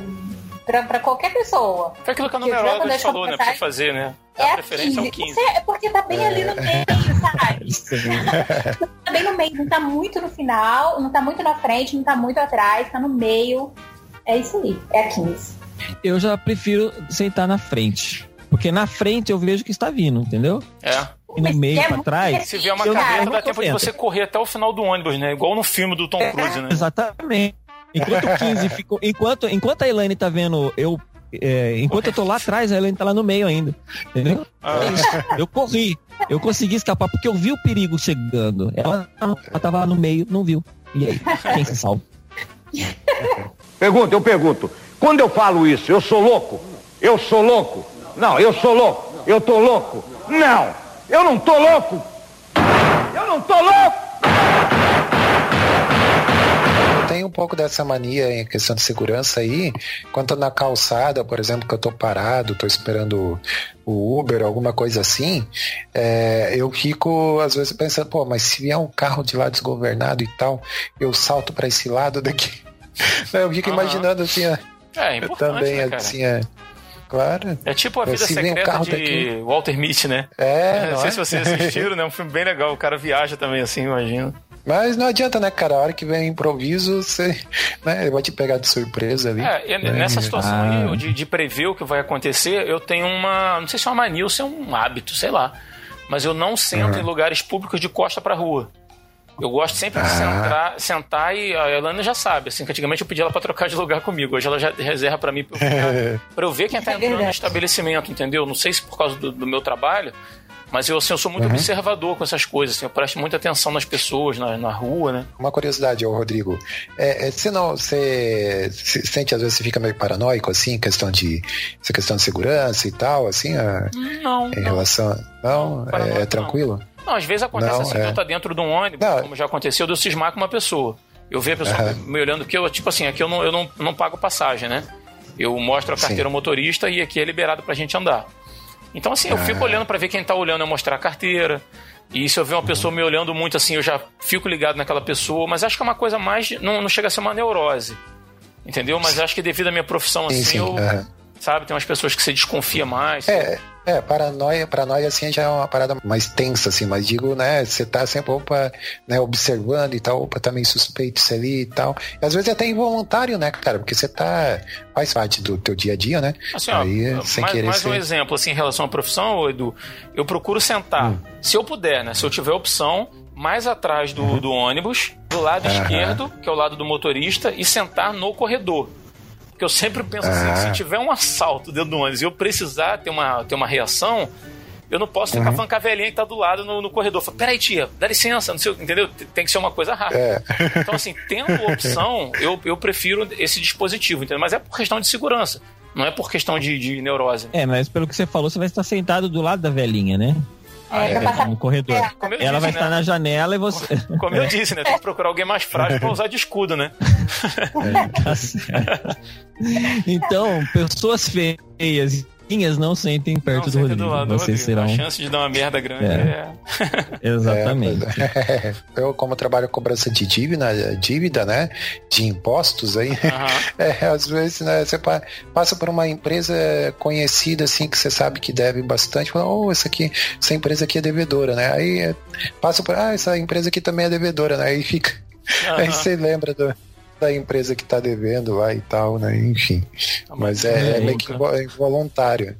pra, pra qualquer pessoa. Foi aquilo que a numeróloga deixo falou, né? Pra fazer, né? É A preferência é o 15. 15. É porque tá bem ali no meio, sabe? tá bem no meio, não tá muito no final, não tá muito na frente, não tá muito atrás, tá no meio. É isso aí, é a 15. Eu já prefiro sentar na frente. Porque na frente eu vejo que está vindo, entendeu? É. E no Mas meio é pra trás. Se vier uma carreta, dá tempo de você correr até o final do ônibus, né? Igual no filme do Tom Cruise, né? Exatamente. Enquanto o 15 ficou. Enquanto, enquanto a Elaine tá vendo eu. é, enquanto eu tô lá atrás, a Elaine tá lá no meio ainda. Entendeu? Ah. É. Eu corri. Eu consegui escapar porque eu vi o perigo chegando. Ela, ela tava lá no meio, não viu. E aí? Quem se salva? Pergunta, eu pergunto. Quando eu falo isso, eu sou louco? Eu sou louco? Não, eu sou louco. Eu tô louco? Não, eu não tô louco. Eu não tô louco. Tem um pouco dessa mania em questão de segurança aí. Quando tô na calçada, por exemplo, que eu tô parado, tô esperando o Uber, alguma coisa assim, é, eu fico às vezes pensando, pô, mas se vier um carro de lá desgovernado e tal, eu salto pra esse lado daqui. Eu fico Aham. imaginando assim, É, é eu importante, também, né, cara? assim, é, claro. É tipo a vida um secreta carro de daqui. Walter Mitty, né? É, não não sei é? se vocês assistiram, né? Um filme bem legal. O cara viaja também, assim, imagina. Mas não adianta, né, cara? A hora que vem improviso, você né, vai te pegar de surpresa ali. É, né? nessa situação Ah. aí, de, de prever o que vai acontecer, eu tenho uma. Não sei se é uma mania ou se é um hábito, sei lá. Mas eu não sento Uhum. em lugares públicos de costa pra rua. Eu gosto sempre de Ah. sentar, sentar e a Elana já sabe, assim, que antigamente eu pedi ela pra trocar de lugar comigo. Hoje ela já reserva pra mim pra eu, ficar- pra eu ver quem tá É entrando no estabelecimento, entendeu? Não sei se por causa do, do meu trabalho, mas eu, assim, eu sou muito Uhum. observador com essas coisas, assim, eu presto muita atenção nas pessoas, na, na rua, né? Uma curiosidade, ô Rodrigo. É, é, você não, você se sente às vezes você fica meio paranoico assim, questão de essa questão de segurança e tal, assim, a- Não, em não. relação, não, paranoico é, não. tranquilo. Não, às vezes acontece Não, assim, é. eu estar dentro de um ônibus, Não. como já aconteceu, de eu cismar com uma pessoa. Eu ver a pessoa Aham. me olhando, porque eu, tipo assim, aqui eu não, eu não, não pago passagem, né? Eu mostro a carteira ao motorista e aqui é liberado pra gente andar. Então, assim, eu fico Ah. olhando pra ver quem tá olhando eu mostrar a carteira. E se eu ver uma pessoa me olhando muito assim, eu já fico ligado naquela pessoa. Mas acho que é uma coisa mais. Não, não chega a ser uma neurose. Entendeu? Mas acho que devido à minha profissão, Sim, assim, sim. eu. aham. Sabe, tem umas pessoas que você desconfia mais. É, é, paranoia, paranoia assim já é uma parada mais tensa, assim, mas digo, né, você tá sempre, opa, né, observando e tal, opa, tá meio suspeito isso ali e tal. E às vezes é até involuntário, né, cara, porque você tá, faz parte do teu dia a dia, né? Assim, ó, Aí, sem mais, querer mais ser- um exemplo, assim, em relação à profissão, Edu, eu procuro sentar, Hum. se eu puder, né? Se eu tiver opção, mais atrás do, Uhum. do ônibus, do lado Aham. esquerdo, que é o lado do motorista, e sentar no corredor. Porque eu sempre penso assim, Ah. se tiver um assalto dentro do ônibus e eu precisar ter uma, ter uma reação, eu não posso ficar Uhum. falando com a velhinha que tá do lado no, no corredor. Fala, Peraí, tia, dá licença, não sei, o- entendeu? Tem que ser uma coisa rápida. É. Então, assim, tendo opção, eu, eu prefiro esse dispositivo, entendeu? Mas é por questão de segurança. Não é por questão de, de neurose. É, mas pelo que você falou, você vai estar sentado do lado da velhinha, né? É, pra passar No corredor. É, Como eu Ela disse, vai né? estar na janela e você. Como eu disse, né? Tem que procurar alguém mais frágil pra usar de escudo, né? Tá certo. então, pessoas feias linhas não sentem perto Não, do Rodrigo. lado do Vocês Rodrigo. serão. A chance de dar uma merda grande É. é. Exatamente. É, é. Eu, como trabalho com cobrança de dívida, dívida, né? De impostos aí, é, às vezes, né, você pa- passa por uma empresa conhecida, assim, que você sabe que deve bastante, fala, oh, essa aqui, essa empresa aqui é devedora, né? Aí é, passa por, ah, essa empresa aqui também é devedora, né? Aí fica. Aí você lembra do- da empresa que tá devendo lá e tal, né? Enfim. Mas é, é meio que é involuntário.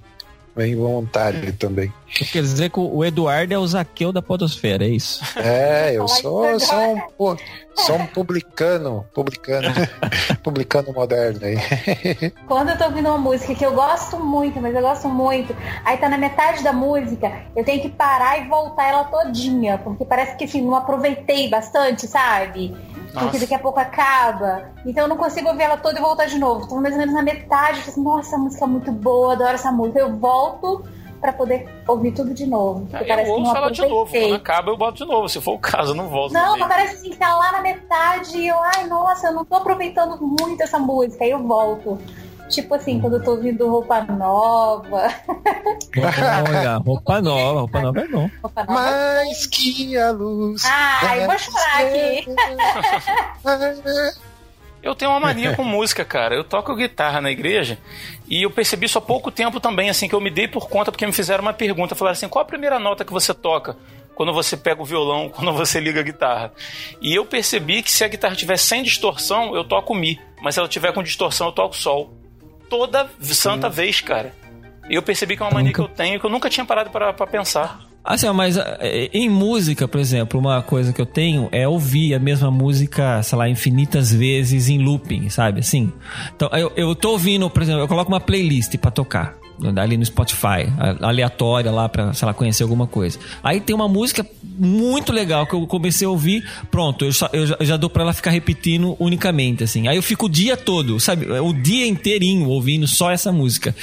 É involuntário também. Quer dizer que o Eduardo é o Zaqueu da Podosfera, é isso? É, eu sou, sou, um, sou um publicano, publicano, publicano moderno aí. Quando eu tô ouvindo uma música que eu gosto muito, mas eu gosto muito, aí tá na metade da música, eu tenho que parar e voltar ela todinha, porque parece que assim, não aproveitei bastante, sabe? Porque Nossa. daqui a pouco acaba. Então eu não consigo ouvir ela toda e voltar de novo. Tô mais ou menos na metade, eu falo assim, nossa, essa música é muito boa, adoro essa música. Eu volto pra poder ouvir tudo de novo. Parece eu que ouço não ela de novo. Quando acaba, eu boto de novo. Se for o caso, eu não volto. Não, mas parece assim, que tá lá na metade e eu, ai, nossa, eu não tô aproveitando muito essa música. Aí eu volto. Tipo assim, quando eu tô ouvindo roupa nova. Olha, roupa nova, roupa nova é bom. Nova. Mais que a luz. Ai, vou chorar aqui. Eu tenho uma mania com música, cara. Eu toco guitarra na igreja e eu percebi isso há pouco tempo também, assim, que eu me dei por conta porque me fizeram uma pergunta. Falaram assim: qual a primeira nota que você toca? Quando você pega o violão, quando você liga a guitarra. E eu percebi que se a guitarra tiver sem distorção, eu toco Mi. Mas se ela tiver com distorção, eu toco Sol. Toda santa vez, cara. E eu percebi que é uma mania que eu tenho que eu nunca tinha parado pra pensar. Assim, mas é, em música, por exemplo, uma coisa que eu tenho é ouvir a mesma música, sei lá, infinitas vezes em looping, sabe? Assim. Então, eu, eu tô ouvindo, por exemplo, eu coloco uma playlist pra tocar. Ali no Spotify, aleatória lá pra, sei lá, conhecer alguma coisa. Aí tem uma música muito legal que eu comecei a ouvir, pronto, eu, só- eu já, eu já dou pra ela ficar repetindo unicamente, assim. Aí eu fico o dia todo, sabe? O dia inteirinho ouvindo só essa música.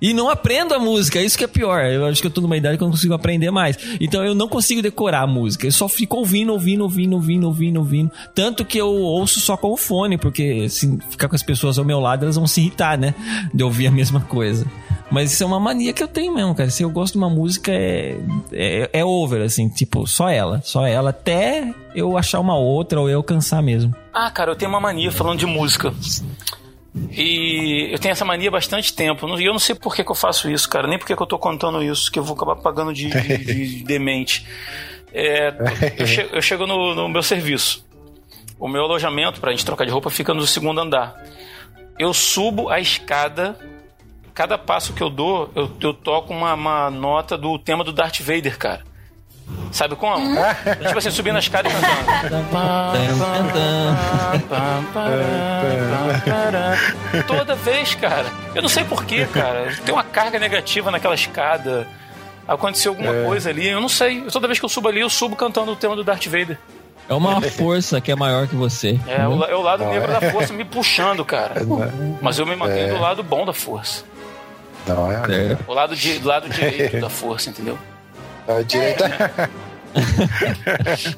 E não aprendo a música, isso que é pior. Eu acho que eu tô numa idade que eu não consigo aprender mais. Então eu não consigo decorar a música. Eu só fico ouvindo, ouvindo, ouvindo, ouvindo, ouvindo, ouvindo. Tanto que eu ouço só com o fone, porque se ficar com as pessoas ao meu lado, elas vão se irritar, né? De ouvir a mesma coisa. Mas isso é uma mania que eu tenho mesmo, cara. Se eu gosto de uma música, é, é, é over, assim, tipo, só ela. Só ela, até eu achar uma outra ou eu cansar mesmo. Ah, cara, eu tenho uma mania falando de música. E eu tenho essa mania há bastante tempo. E eu não sei por que, que eu faço isso, cara. Nem por que, que eu tô contando isso, que eu vou acabar pagando de, de- de demente. É, eu, che- eu chego no, no meu serviço. O meu alojamento pra gente trocar de roupa fica no segundo andar. Eu subo a escada. Cada passo que eu dou, eu, eu toco uma, uma nota do tema do Darth Vader, cara. Sabe como? tipo assim, subindo a escada e cantando. Toda vez, cara. Eu não sei porquê, cara. Tem uma carga negativa naquela escada. Aconteceu alguma coisa ali, eu não sei. Toda vez que eu subo ali, eu subo cantando o tema do Darth Vader. É uma força que é maior que você. É, o, la- é o lado negro é. da força me puxando, cara. Mas eu me mantenho do lado bom da força. Não, é. É. O lado, di lado direito da força, entendeu? A direita.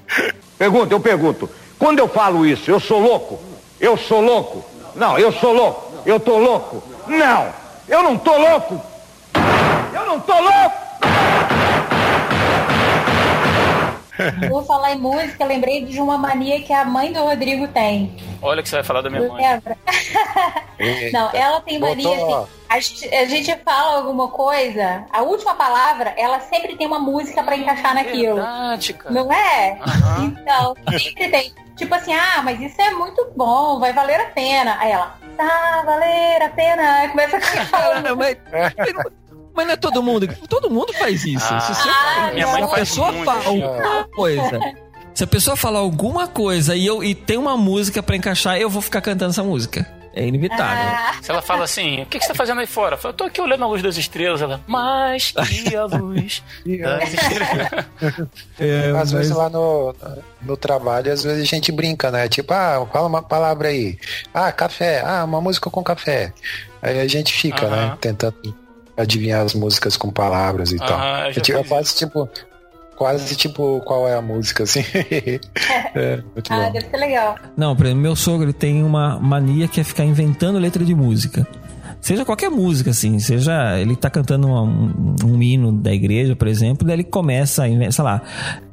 Pergunta, eu pergunto. Quando eu falo isso, eu sou louco? Eu sou louco? Não, eu sou louco. Eu tô louco? Não, eu não tô louco. Eu não tô louco. Vou falar em música, lembrei de uma mania que a mãe do Rodrigo tem. Olha que você vai falar da minha mãe. Lembra? Não, ela tem mania Botou, assim, a gente, a gente fala alguma coisa, a última palavra, ela sempre tem uma música pra encaixar naquilo. Verdade, cara. Não é? Aham. Então, sempre tem. Tipo assim, ah, mas isso é muito bom, vai valer a pena. Aí ela, tá, valer a pena. Aí começa a cantar. Mas, mas não é todo mundo. Todo mundo faz isso. Ah, Se você- Ah, minha mãe a pessoa muito. fala alguma coisa. Se a pessoa falar alguma coisa e, eu, e tem uma música pra encaixar, eu vou ficar cantando essa música. É inevitável. Ah, Se ela fala assim, o que, que você tá fazendo aí fora? Eu falo, tô aqui olhando a luz das estrelas. Ela, mais que a luz das estrelas. É, Às vezes mas- lá no, no trabalho, às vezes a gente brinca, né? Tipo, ah, fala uma palavra aí. Ah, café. Ah, uma música com café. Aí a gente fica, Aham. né? Tentando adivinhar as músicas com palavras e tal. Aham, eu já É, tipo, é quase tipo. Tipo qual é a música, assim. é, muito ah, bom. deve ser legal. Não, por exemplo, meu sogro ele tem uma mania que é ficar inventando letra de música. Seja qualquer música, assim, seja ele tá cantando uma- um, um hino da igreja, por exemplo, daí ele começa a inventar, sei lá,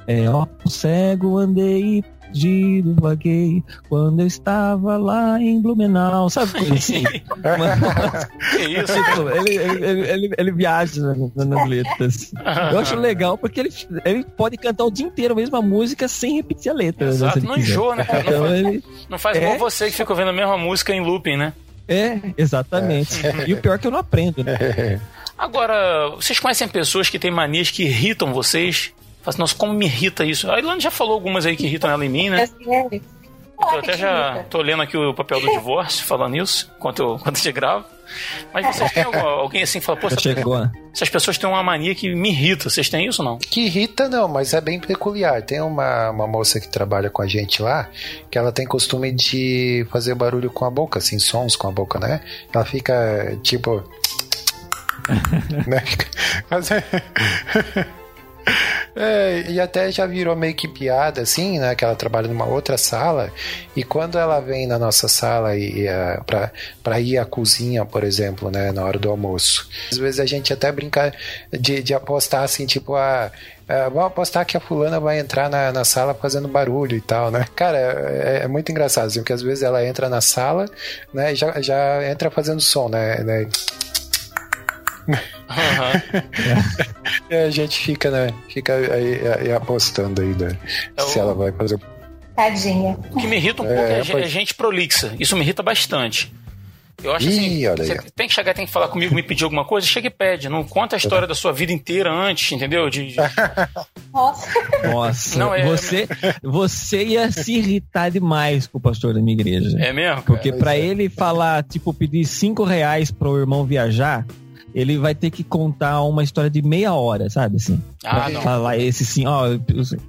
é, ó, cego andei perdido, vaguei, quando eu estava lá em Blumenau, sabe coisa assim? Mas, Que isso? tipo, ele, ele, ele, ele, viaja nas, letras. Eu acho legal porque ele, ele pode cantar o dia inteiro a mesma música sem repetir a letra. né, Exato, não enjoa, né, cara? Não Então faz, não faz É. você que fica ouvindo a mesma música em looping, né? É, exatamente. E o pior é que eu não aprendo, né? Agora, vocês conhecem pessoas que têm manias que irritam vocês? Fala assim, nossa, como me irrita isso. A Ilane já falou algumas aí que irritam ela em mim, né? É. Eu até que já tô lendo aqui o papel do divórcio, falando isso, enquanto eu, enquanto gente grava. Mas vocês têm algum- alguém assim que fala, pô, chegou, né? essas pessoas têm uma mania que me irrita. Vocês têm isso ou não? Que irrita não, mas é bem peculiar. Tem uma, uma moça que trabalha com a gente lá, que ela tem costume de fazer barulho com a boca, assim, sons com a boca, né? Ela fica tipo. né? É- e até já virou meio que piada, assim, né? Que ela trabalha numa outra sala. E quando ela vem na nossa sala e, e uh, pra, pra ir à cozinha, por exemplo, né? Na hora do almoço. Às vezes a gente até brinca de, de apostar assim, tipo, a. Uh, vamos apostar que a fulana vai entrar na, na sala fazendo barulho e tal, né? Cara, é, é muito engraçado, assim, porque às vezes ela entra na sala, né, já, já entra fazendo som, né? né? E a gente fica, né? Fica aí, aí apostando aí, né? Se ela vai fazer. Tadinha. O que me irrita um É, pouco é, pode- é gente prolixa. Isso me irrita bastante. Eu acho assim, Ih, olha aí, você tem que chegar, tem que falar comigo, me pedir alguma coisa, chega e pede. Não conta a história da sua vida inteira antes, entendeu? De, de- Nossa. Nossa, Não, é- você, você ia se irritar demais com o pastor da minha igreja. É mesmo? cara? Porque é. ele falar, tipo, pedir cinco reais pro irmão viajar, ele vai ter que contar uma história de meia hora, sabe? Assim, Ah, não. falar esse sim, ó,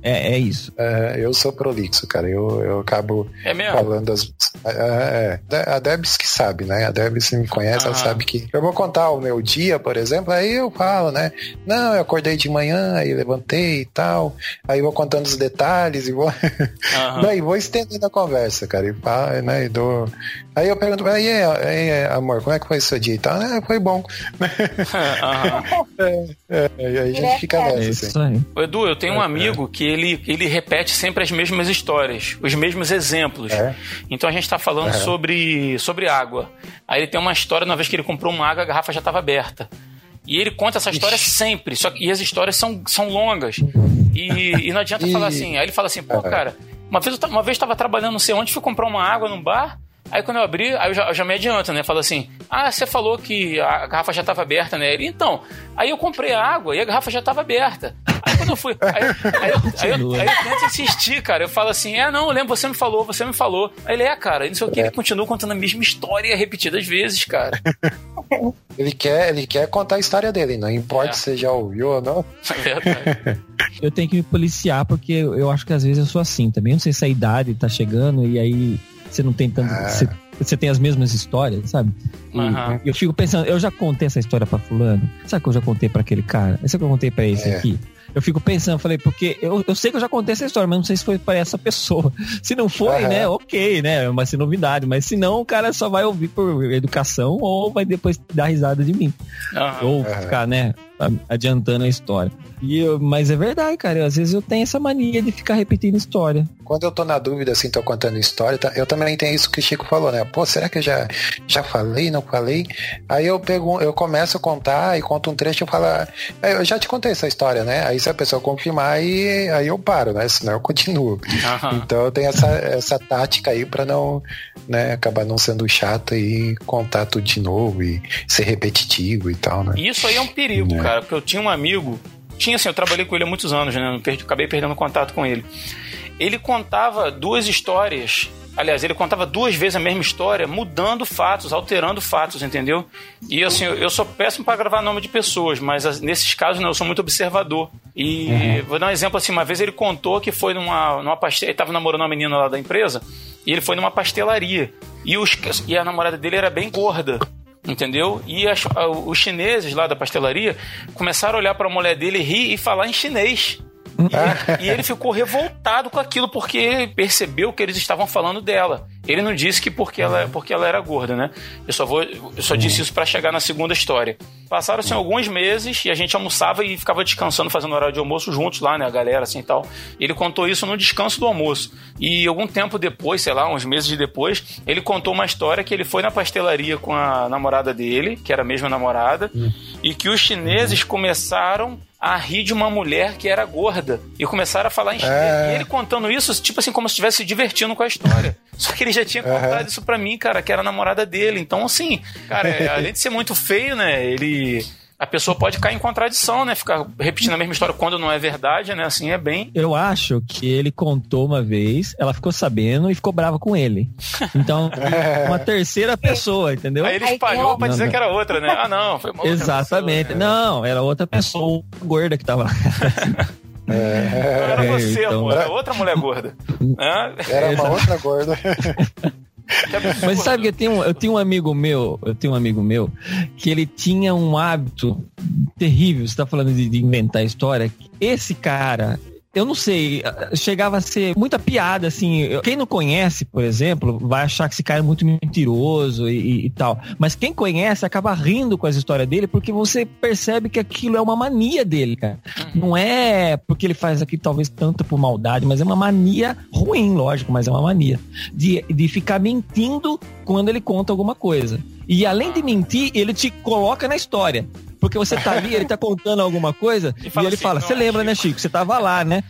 é, é isso. É, eu sou prolixo, cara. Eu, eu acabo É mesmo? falando as. É, é. A Debs que sabe, né? A Debs me conhece, ela Aham. sabe que. Eu vou contar o meu dia, por exemplo, aí eu falo, né? Não, eu acordei de manhã, aí levantei e tal. Aí eu vou contando os detalhes e vou. Aham. Daí vou estendendo a conversa, cara. E, pá, né, e dou... Aí eu pergunto, aí, aí, amor, como é que foi o seu dia e tal? Ah, foi bom. Aham. É, e aí a gente fica É nessa, assim. isso aí. Ô, Edu, eu tenho um amigo que ele, ele repete sempre as mesmas histórias, os mesmos exemplos. É? Então a gente tá falando sobre, sobre água. Aí ele tem uma história, uma vez que ele comprou uma água, a garrafa já estava aberta. E ele conta essa história sempre, só que e as histórias são, são longas. E, e não adianta E- falar assim. Aí ele fala assim, pô, cara, uma vez eu uma vez estava trabalhando não sei onde, fui comprar uma água num bar. Aí quando eu abri, aí eu já, eu já me adianto, né? Falo assim, ah, você falou que a garrafa já estava aberta, né? Ele, então, aí eu comprei a água e a garrafa já estava aberta. Aí quando eu fui, aí, aí, eu- aí, eu, aí eu tento insistir, cara. Eu falo assim, é, não, eu lembro, você me falou, você me falou. Aí ele, é, cara, e não sei o que, ele continua contando a mesma história repetidas vezes, cara. Ele quer, ele quer contar a história dele, não importa É. se você já ouviu ou não. É. Eu tenho que me policiar porque eu acho que às vezes eu sou assim também. Não sei se a idade tá chegando e aí você não tem tanto. Ah. Você, você tem as mesmas histórias, sabe? E. Eu fico pensando, eu já contei essa história pra fulano. Sabe que eu já contei pra aquele cara? Essa que eu contei pra esse É. aqui. Eu fico pensando, falei, porque eu, eu sei que eu já contei essa história, mas não sei se foi pra essa pessoa. Se não foi, Aham. né, ok, né? Vai ser novidade. Mas se não, o cara só vai ouvir por educação ou vai depois dar risada de mim. Aham. Ou ficar, né, adiantando a história. E eu- mas é verdade, cara. eu- às vezes eu tenho essa mania de ficar repetindo história. Quando eu tô na dúvida, assim, tô contando história, tá? eu também tenho isso que o Chico falou, né? Pô, será que eu já, já falei, não falei? Aí eu pego, eu começo a contar e conto um trecho e falo, ah, eu já te contei essa história, né? Aí se a pessoa confirmar, aí, aí eu paro, né? Senão eu continuo. Aham. Então eu tenho essa, essa tática aí pra não, né, acabar não sendo chato e contar tudo de novo e ser repetitivo e tal, né? E isso aí é um perigo, É. cara, porque eu tinha um amigo, tinha assim, eu trabalhei com ele há muitos anos, né? eu Perdi, acabei perdendo contato com ele. Ele contava duas histórias. Aliás, ele contava duas vezes a mesma história, mudando fatos, alterando fatos, entendeu? E assim, eu, eu sou péssimo para gravar nome de pessoas, mas as- nesses casos não, eu sou muito observador. E vou dar um exemplo assim, uma vez ele contou que foi numa, numa pastelaria, ele tava namorando uma menina lá da empresa, e ele foi numa pastelaria. E, os, e a namorada dele era bem gorda. Entendeu? E as- os chineses lá da pastelaria começaram a olhar para a mulher dele, rir e falar em chinês. E, e ele ficou revoltado com aquilo porque percebeu que eles estavam falando dela. Ele não disse que porque ela, porque ela era gorda, né? Eu só vou, eu só disse isso para chegar na segunda história. Passaram-se alguns meses e a gente almoçava e ficava descansando, fazendo horário de almoço juntos lá, né? A galera assim e tal. Ele contou isso no descanso do almoço. E algum tempo depois, sei lá, uns meses depois, ele contou uma história que ele foi na pastelaria com a namorada dele, que era a mesma namorada, e que os chineses começaram a rir de uma mulher que era gorda e começaram a falar em chinês. É. E ele contando isso, tipo assim, como se estivesse se divertindo com a história. Só que ele já tinha contado Aham. isso pra mim, cara, que era a namorada dele. Então, assim, cara, além de ser muito feio, né, ele. A pessoa pode cair em contradição, né? Ficar repetindo a mesma história quando não é verdade, né? Assim, é bem. Eu acho que ele contou uma vez, ela ficou sabendo e ficou brava com ele. Então, uma terceira pessoa, entendeu? Aí ele espalhou pra dizer que era outra, né? Ah, não, foi uma outra Exatamente. pessoa, né? Não, era outra pessoa gorda que tava lá. Não era É, você, então- amor, era outra mulher gorda. Era uma outra gorda. Mas sabe que eu tenho, eu tenho um amigo meu, eu tenho um amigo meu que ele tinha um hábito terrível. Você tá falando de, de inventar história. Esse cara, eu não sei, chegava a ser muita piada, assim. Quem não conhece, por exemplo, vai achar que esse cara é muito mentiroso e, e- e tal. Mas quem conhece acaba rindo com as histórias dele porque você percebe que aquilo é uma mania dele, cara. Não é porque ele faz aqui talvez tanto por maldade, mas é uma mania ruim, lógico, mas é uma mania. De, de ficar mentindo quando ele conta alguma coisa. E além de mentir, ele te coloca na história. Porque você tá ali, ele tá contando alguma coisa, E e, fala ele assim, fala, "Não, você lembra, né, Chico?" Você tava lá, né?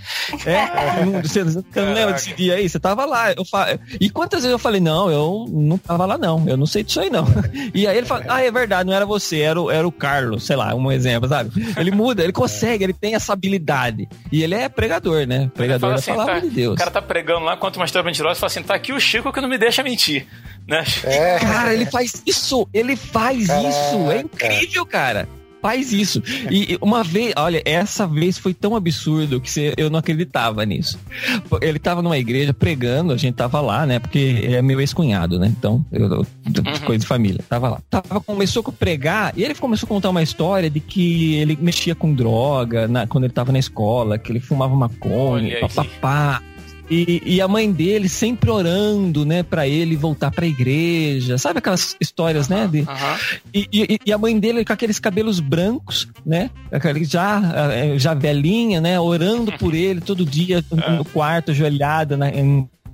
É, não- você, não lembra desse dia aí? Você tava lá. Eu fa... E quantas vezes eu falei, não, eu não tava lá, não. Eu não sei disso aí, não. E aí ele fala, ah, é verdade, não era você, era o, era o Carlos, sei lá, um exemplo, sabe? Ele muda, ele consegue, ele tem essa habilidade. E ele é pregador, né? Pregador da assim, palavra tá- de Deus. O cara tá pregando lá, conta uma história mentirosa e fala assim: tá aqui o Chico que não me deixa mentir. Né? É, Cara, ele faz isso, ele faz Caraca. isso. É incrível, cara. Faz isso. E uma vez, olha, essa vez foi tão absurdo que eu não acreditava nisso. Ele tava numa igreja pregando, a gente tava lá, né? Porque ele é meu ex-cunhado, né? Então, eu, eu- coisa de família. Tava lá. Tava, começou a pregar e ele começou a contar uma história de que ele mexia com droga na- quando ele tava na escola, que ele fumava maconha, papapá. E, e a mãe dele sempre orando, né, pra ele voltar pra igreja. Sabe aquelas histórias, né? De, e, e- e a mãe dele com aqueles cabelos brancos, né? Já, eh, já velhinha, né? Orando por ele todo dia no quarto, ajoelhada na,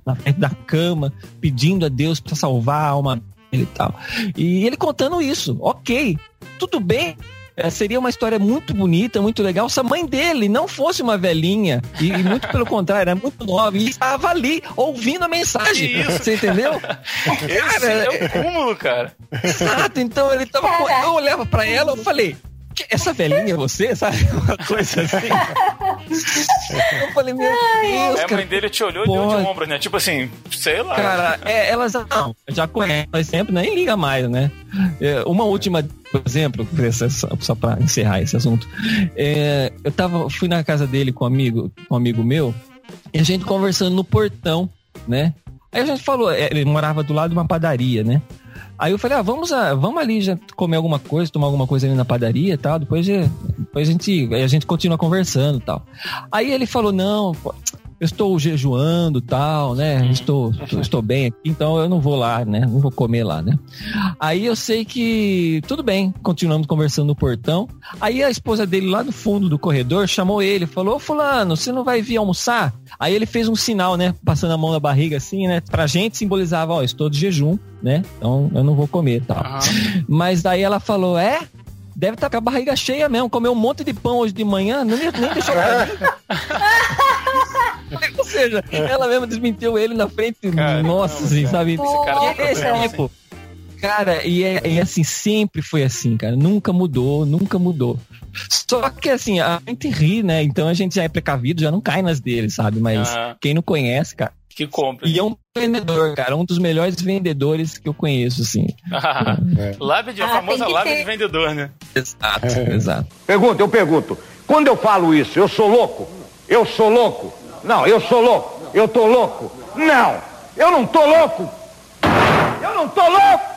na frente da cama, pedindo a Deus pra salvar a alma dele e tal. E ele contando isso, ok, tudo bem. Eh, seria uma história muito bonita, muito legal se a mãe dele não fosse uma velhinha e, e muito pelo contrário, era muito nova e estava ali ouvindo a mensagem. Isso? Você entendeu? Esse é o cúmulo, cara. Exato, então ele tava. Eu olhava pra ela eu falei. "Que- Essa velhinha é você, sabe? Uma coisa assim. Eu falei, meu Deus, Aí a cara. mãe dele te olhou e deu de ombro, né? Tipo assim, sei lá. Cara, é, elas não, já conhecem, mas sempre nem liga mais, né? É, uma última, por exemplo, só, pra encerrar esse assunto. É, eu tava, fui na casa dele com um amigo, com um amigo meu, e a gente conversando no portão, né? Aí a gente falou, é, ele morava do lado de uma padaria, né? Aí eu falei, ah, vamos, a, vamos ali já comer alguma coisa, tomar alguma coisa ali na padaria e tal. Depois, depois a gente, a gente continua conversando e tal. Aí ele falou, não, estou jejuando e tal, né? Estou, estou, estou bem aqui, então eu não vou lá, né? Não vou comer lá, né? Aí eu sei que tudo bem, continuamos conversando no portão. Aí a esposa dele lá no fundo do corredor chamou ele, falou: Ô fulano, você não vai vir almoçar? Aí ele fez um sinal, né? Passando a mão na barriga assim, né? Pra gente simbolizava, ó, estou de jejum, né? Então eu não vou comer e tal. Aham. Mas daí ela falou: é? Deve estar com a barriga cheia mesmo. Comeu um monte de pão hoje de manhã, não, nem deixou pra mim. Ou seja, ela mesma desmentiu ele na frente. Caramba, nossa, assim, sabe? Esse cara E problema, tipo, Cara, e é, e assim, sempre foi assim, cara. Nunca mudou, nunca mudou. Só que assim, a gente ri, né? Então a gente já é precavido, já não cai nas dele, sabe? Mas Ah. quem não conhece, cara. Que compra. E é um vendedor, cara, um dos melhores vendedores que eu conheço, assim. lábia de, a Ah, famosa lábia ter. de vendedor, né? Exato, exato. Pergunta, eu pergunto. Quando eu falo isso, eu sou louco? Eu sou louco? Não, eu sou louco. Eu tô louco? Não, eu não tô louco. Eu não tô louco.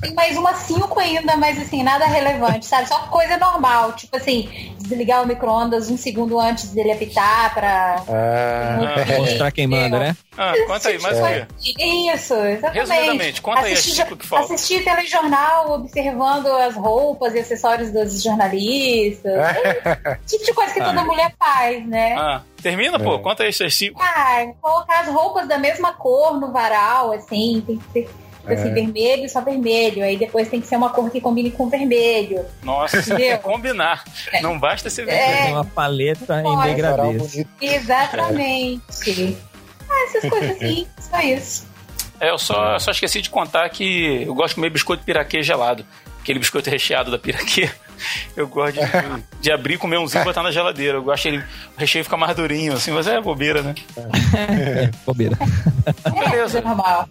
Tem mais umas cinco ainda, mas assim, nada relevante, sabe? Só coisa normal. Tipo assim, desligar o micro-ondas um segundo antes dele apitar pra. Ah, Mostrar quem manda, né? Ah, conta aí, mais o quê? Isso, exatamente. Resumidamente, conta aí, assistir, Chico, que falta. assistir telejornal, observando as roupas e acessórios dos jornalistas. tipo de coisa que toda mulher faz, né? Ah, termina, pô, conta aí cinco. Ah, colocar as roupas da mesma cor no varal, assim, tem que ser tipo assim, vermelho, só vermelho. Aí depois tem que ser uma cor que combine com vermelho. Nossa, tem que Entendeu? combinar. Não basta ser É. vermelho. Tem uma paleta em bonito. Exatamente. Ah, essas coisas assim, só isso. É, eu só, só esqueci de contar que eu gosto de comer biscoito piraquê gelado. Aquele biscoito recheado da piraquê. Eu gosto de, de abrir, comer umzinho e botar na geladeira. Eu gosto ele, o recheio fica mais durinho, assim, mas é bobeira, né? Bobeira. É, Beleza. coisa normal.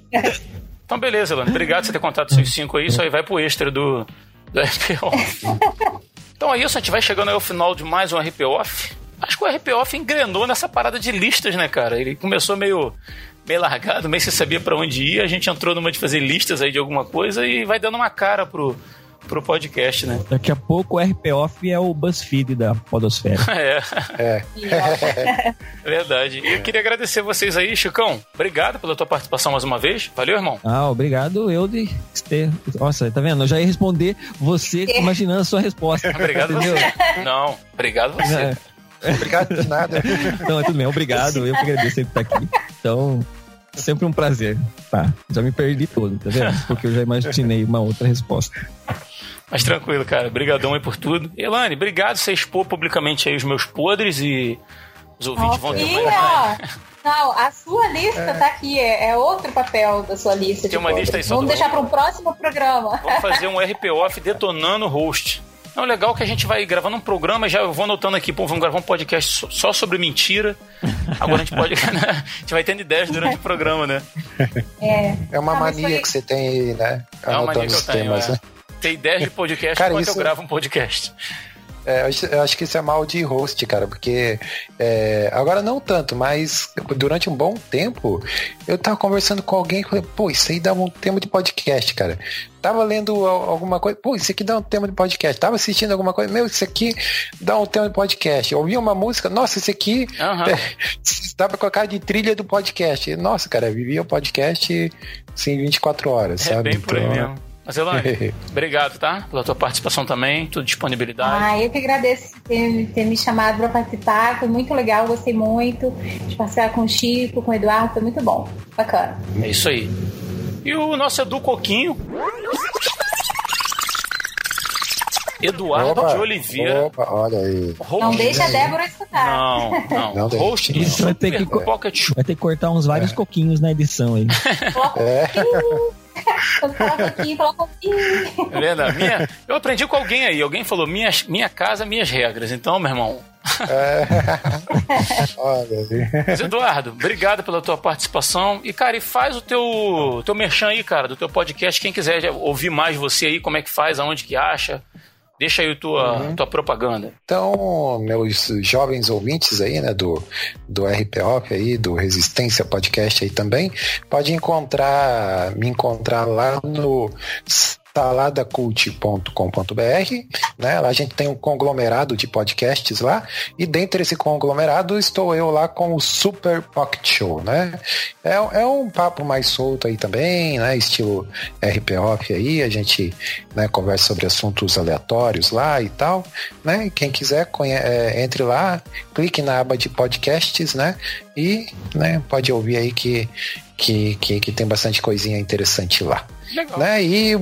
Então, beleza, Elano. Obrigado por ter contado seus cinco aí. Isso aí vai pro extra do, do RP Off. Então é isso, a gente vai chegando ao final de mais um RP Off. acho que o RP Off engrenou nessa parada de listas, né, cara? Ele começou meio meio largado, meio sem saber para onde ir. A gente entrou numa de fazer listas aí de alguma coisa e vai dando uma cara pro, pro podcast, né? Daqui a pouco o RP Off é o BuzzFeed da Podosfera. É, É. verdade. E eu queria agradecer vocês aí, Chicão. Obrigado pela tua participação mais uma vez. Valeu, irmão. Ah, obrigado eu de ter. Nossa, tá vendo? Eu já ia responder você imaginando a sua resposta. Obrigado Entendeu? você. Não, obrigado você. É. Obrigado de nada. Então, é tudo bem. Obrigado. Eu que agradeço sempre estar aqui. Então, sempre um prazer. Tá. Já me perdi todo, tá vendo? Porque eu já imaginei uma outra resposta. Mas tranquilo, cara. Obrigadão aí por tudo. Elane, obrigado por você expor publicamente aí os meus podres e os ouvintes vão ter E, uma... ó, não, a sua lista tá aqui, é, é outro papel da sua lista. Tem de uma lista aí podres. só Vamos do- deixar para um próximo programa. Vamos fazer um RP Off detonando o host. Não, legal que a gente vai gravando um programa, já eu vou anotando aqui, pô, vamos gravar um podcast só- sobre mentira. Agora a gente pode. né? A gente vai tendo ideias durante o programa, né? É, É uma Ah, mania foi- que você tem aí, né? É uma mania Anotando que eu os tenho, temas, é. né? Ter ideias de podcast Cara, enquanto eu isso- gravo um podcast. É, eu acho- eu que isso é mal de host, cara, porque é, agora não tanto, mas durante um bom tempo eu tava conversando com alguém e falei, pô, isso aí dá um tema de podcast, cara. Tava lendo al- alguma coisa, pô, isso aqui dá um tema de podcast. Tava assistindo alguma coisa, meu, isso aqui dá um tema de podcast. Eu ouvi uma música, nossa, isso aqui é, dá pra colocar de trilha do podcast. Nossa, cara, eu vivia o podcast assim, 24 horas, É sabe? bem por aí Então, mesmo. Mas, Elane, obrigado, tá? Pela tua participação também, tua disponibilidade. Ah, eu que agradeço por ter, ter me chamado para participar. Foi muito legal, gostei muito de passear com o Chico, com o Eduardo, foi muito bom. Bacana. É isso aí. E o nosso Edu Coquinho. Eduardo Opa, de Oliveira. Opa, olha aí. host- Não deixa a Débora escutar. Não, não. Não host do Isso vai ter que- Pocket Show. Vai ter que cortar uns vários coquinhos na edição aí. Quando fala um pouquinho, fala um pouquinho. É. Minha, eu aprendi com alguém aí. Alguém falou minha, minha casa, minhas regras. Então, meu irmão. Olha aí. Mas, Eduardo, obrigado pela tua participação. E, cara, e faz o teu, teu merchan aí, cara, do teu podcast. Quem quiser ouvir mais você aí, como é que faz, aonde que acha. Deixa aí a tua, tua propaganda. Então, meus jovens ouvintes aí, né, do, do RPOP aí, do Resistência Podcast aí também, pode encontrar, me encontrar lá no saladacult.com.br, né? Lá a gente tem um conglomerado de podcasts lá, e dentro desse conglomerado estou eu lá com o Super Pocket Show, né? É, é um papo mais solto aí também, né? Estilo RPOP aí, a gente né, conversa sobre assuntos aleatórios lá e tal, né? Quem quiser, é, entre lá, clique na aba de podcasts, né? E né, pode ouvir aí que, que, que, que tem bastante coisinha interessante lá. Legal. Né? E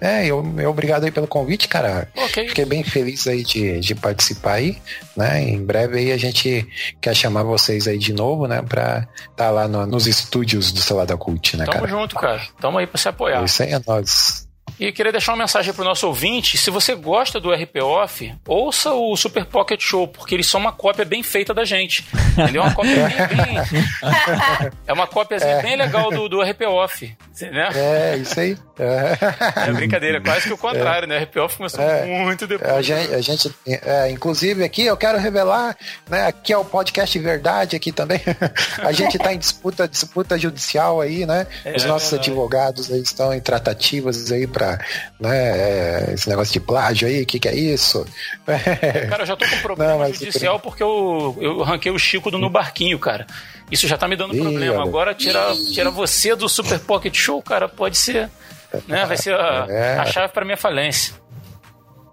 é, eu, eu obrigado aí pelo convite, cara. Ok. Fiquei bem feliz aí de, de participar aí, né? Em breve aí a gente quer chamar vocês aí de novo, né? Pra estar lá no- nos estúdios do Salada Cult, né, Tamo cara? junto, cara. Tamo aí pra se apoiar. Isso aí é nós. E queria deixar uma mensagem pro nosso ouvinte. Se você gosta do RP Off, ouça o Super Pocket Show, porque eles são uma cópia bem feita da gente. Entendeu? Uma cópia bem, bem- É uma cópia bem legal do, do RP Off. Né? É, isso aí. É. É brincadeira, quase que o contrário, né? RP Off começou É. muito depois. A gente, a gente é, inclusive aqui eu quero revelar, né? Aqui é o podcast Verdade aqui também. A gente está em disputa, disputa judicial aí, né? É, Os nossos advogados aí estão em tratativas aí para, né? é, esse negócio de plágio aí, o que, que é isso? Cara, eu já tô com problema Não, judicial porque eu, eu arranquei o Chico do No Barquinho, cara. Isso já tá me dando Ih, problema. olha. Agora tirar tira você do Super Pocket Show, cara, pode ser. Né? Vai ser a, É. a chave pra minha falência.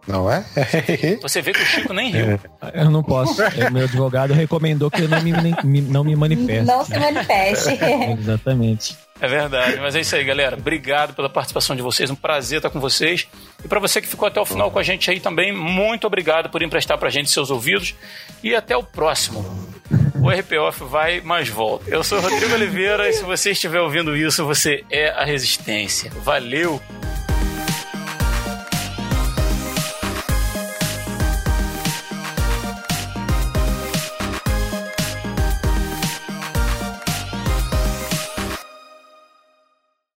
Não é? Você vê que o Chico nem riu. Eu não posso. É, meu advogado recomendou que eu não me, me- não me manifeste. Não se manifeste. Exatamente. É verdade, mas é isso aí, galera. Obrigado pela participação de vocês, um prazer estar com vocês. E para você que ficou até o final com a gente aí também, muito obrigado por emprestar pra gente seus ouvidos. E até o próximo. O RPOF vai, mas volta. Eu sou o Rodrigo Oliveira e se você estiver ouvindo isso, você é a Resistência. Valeu!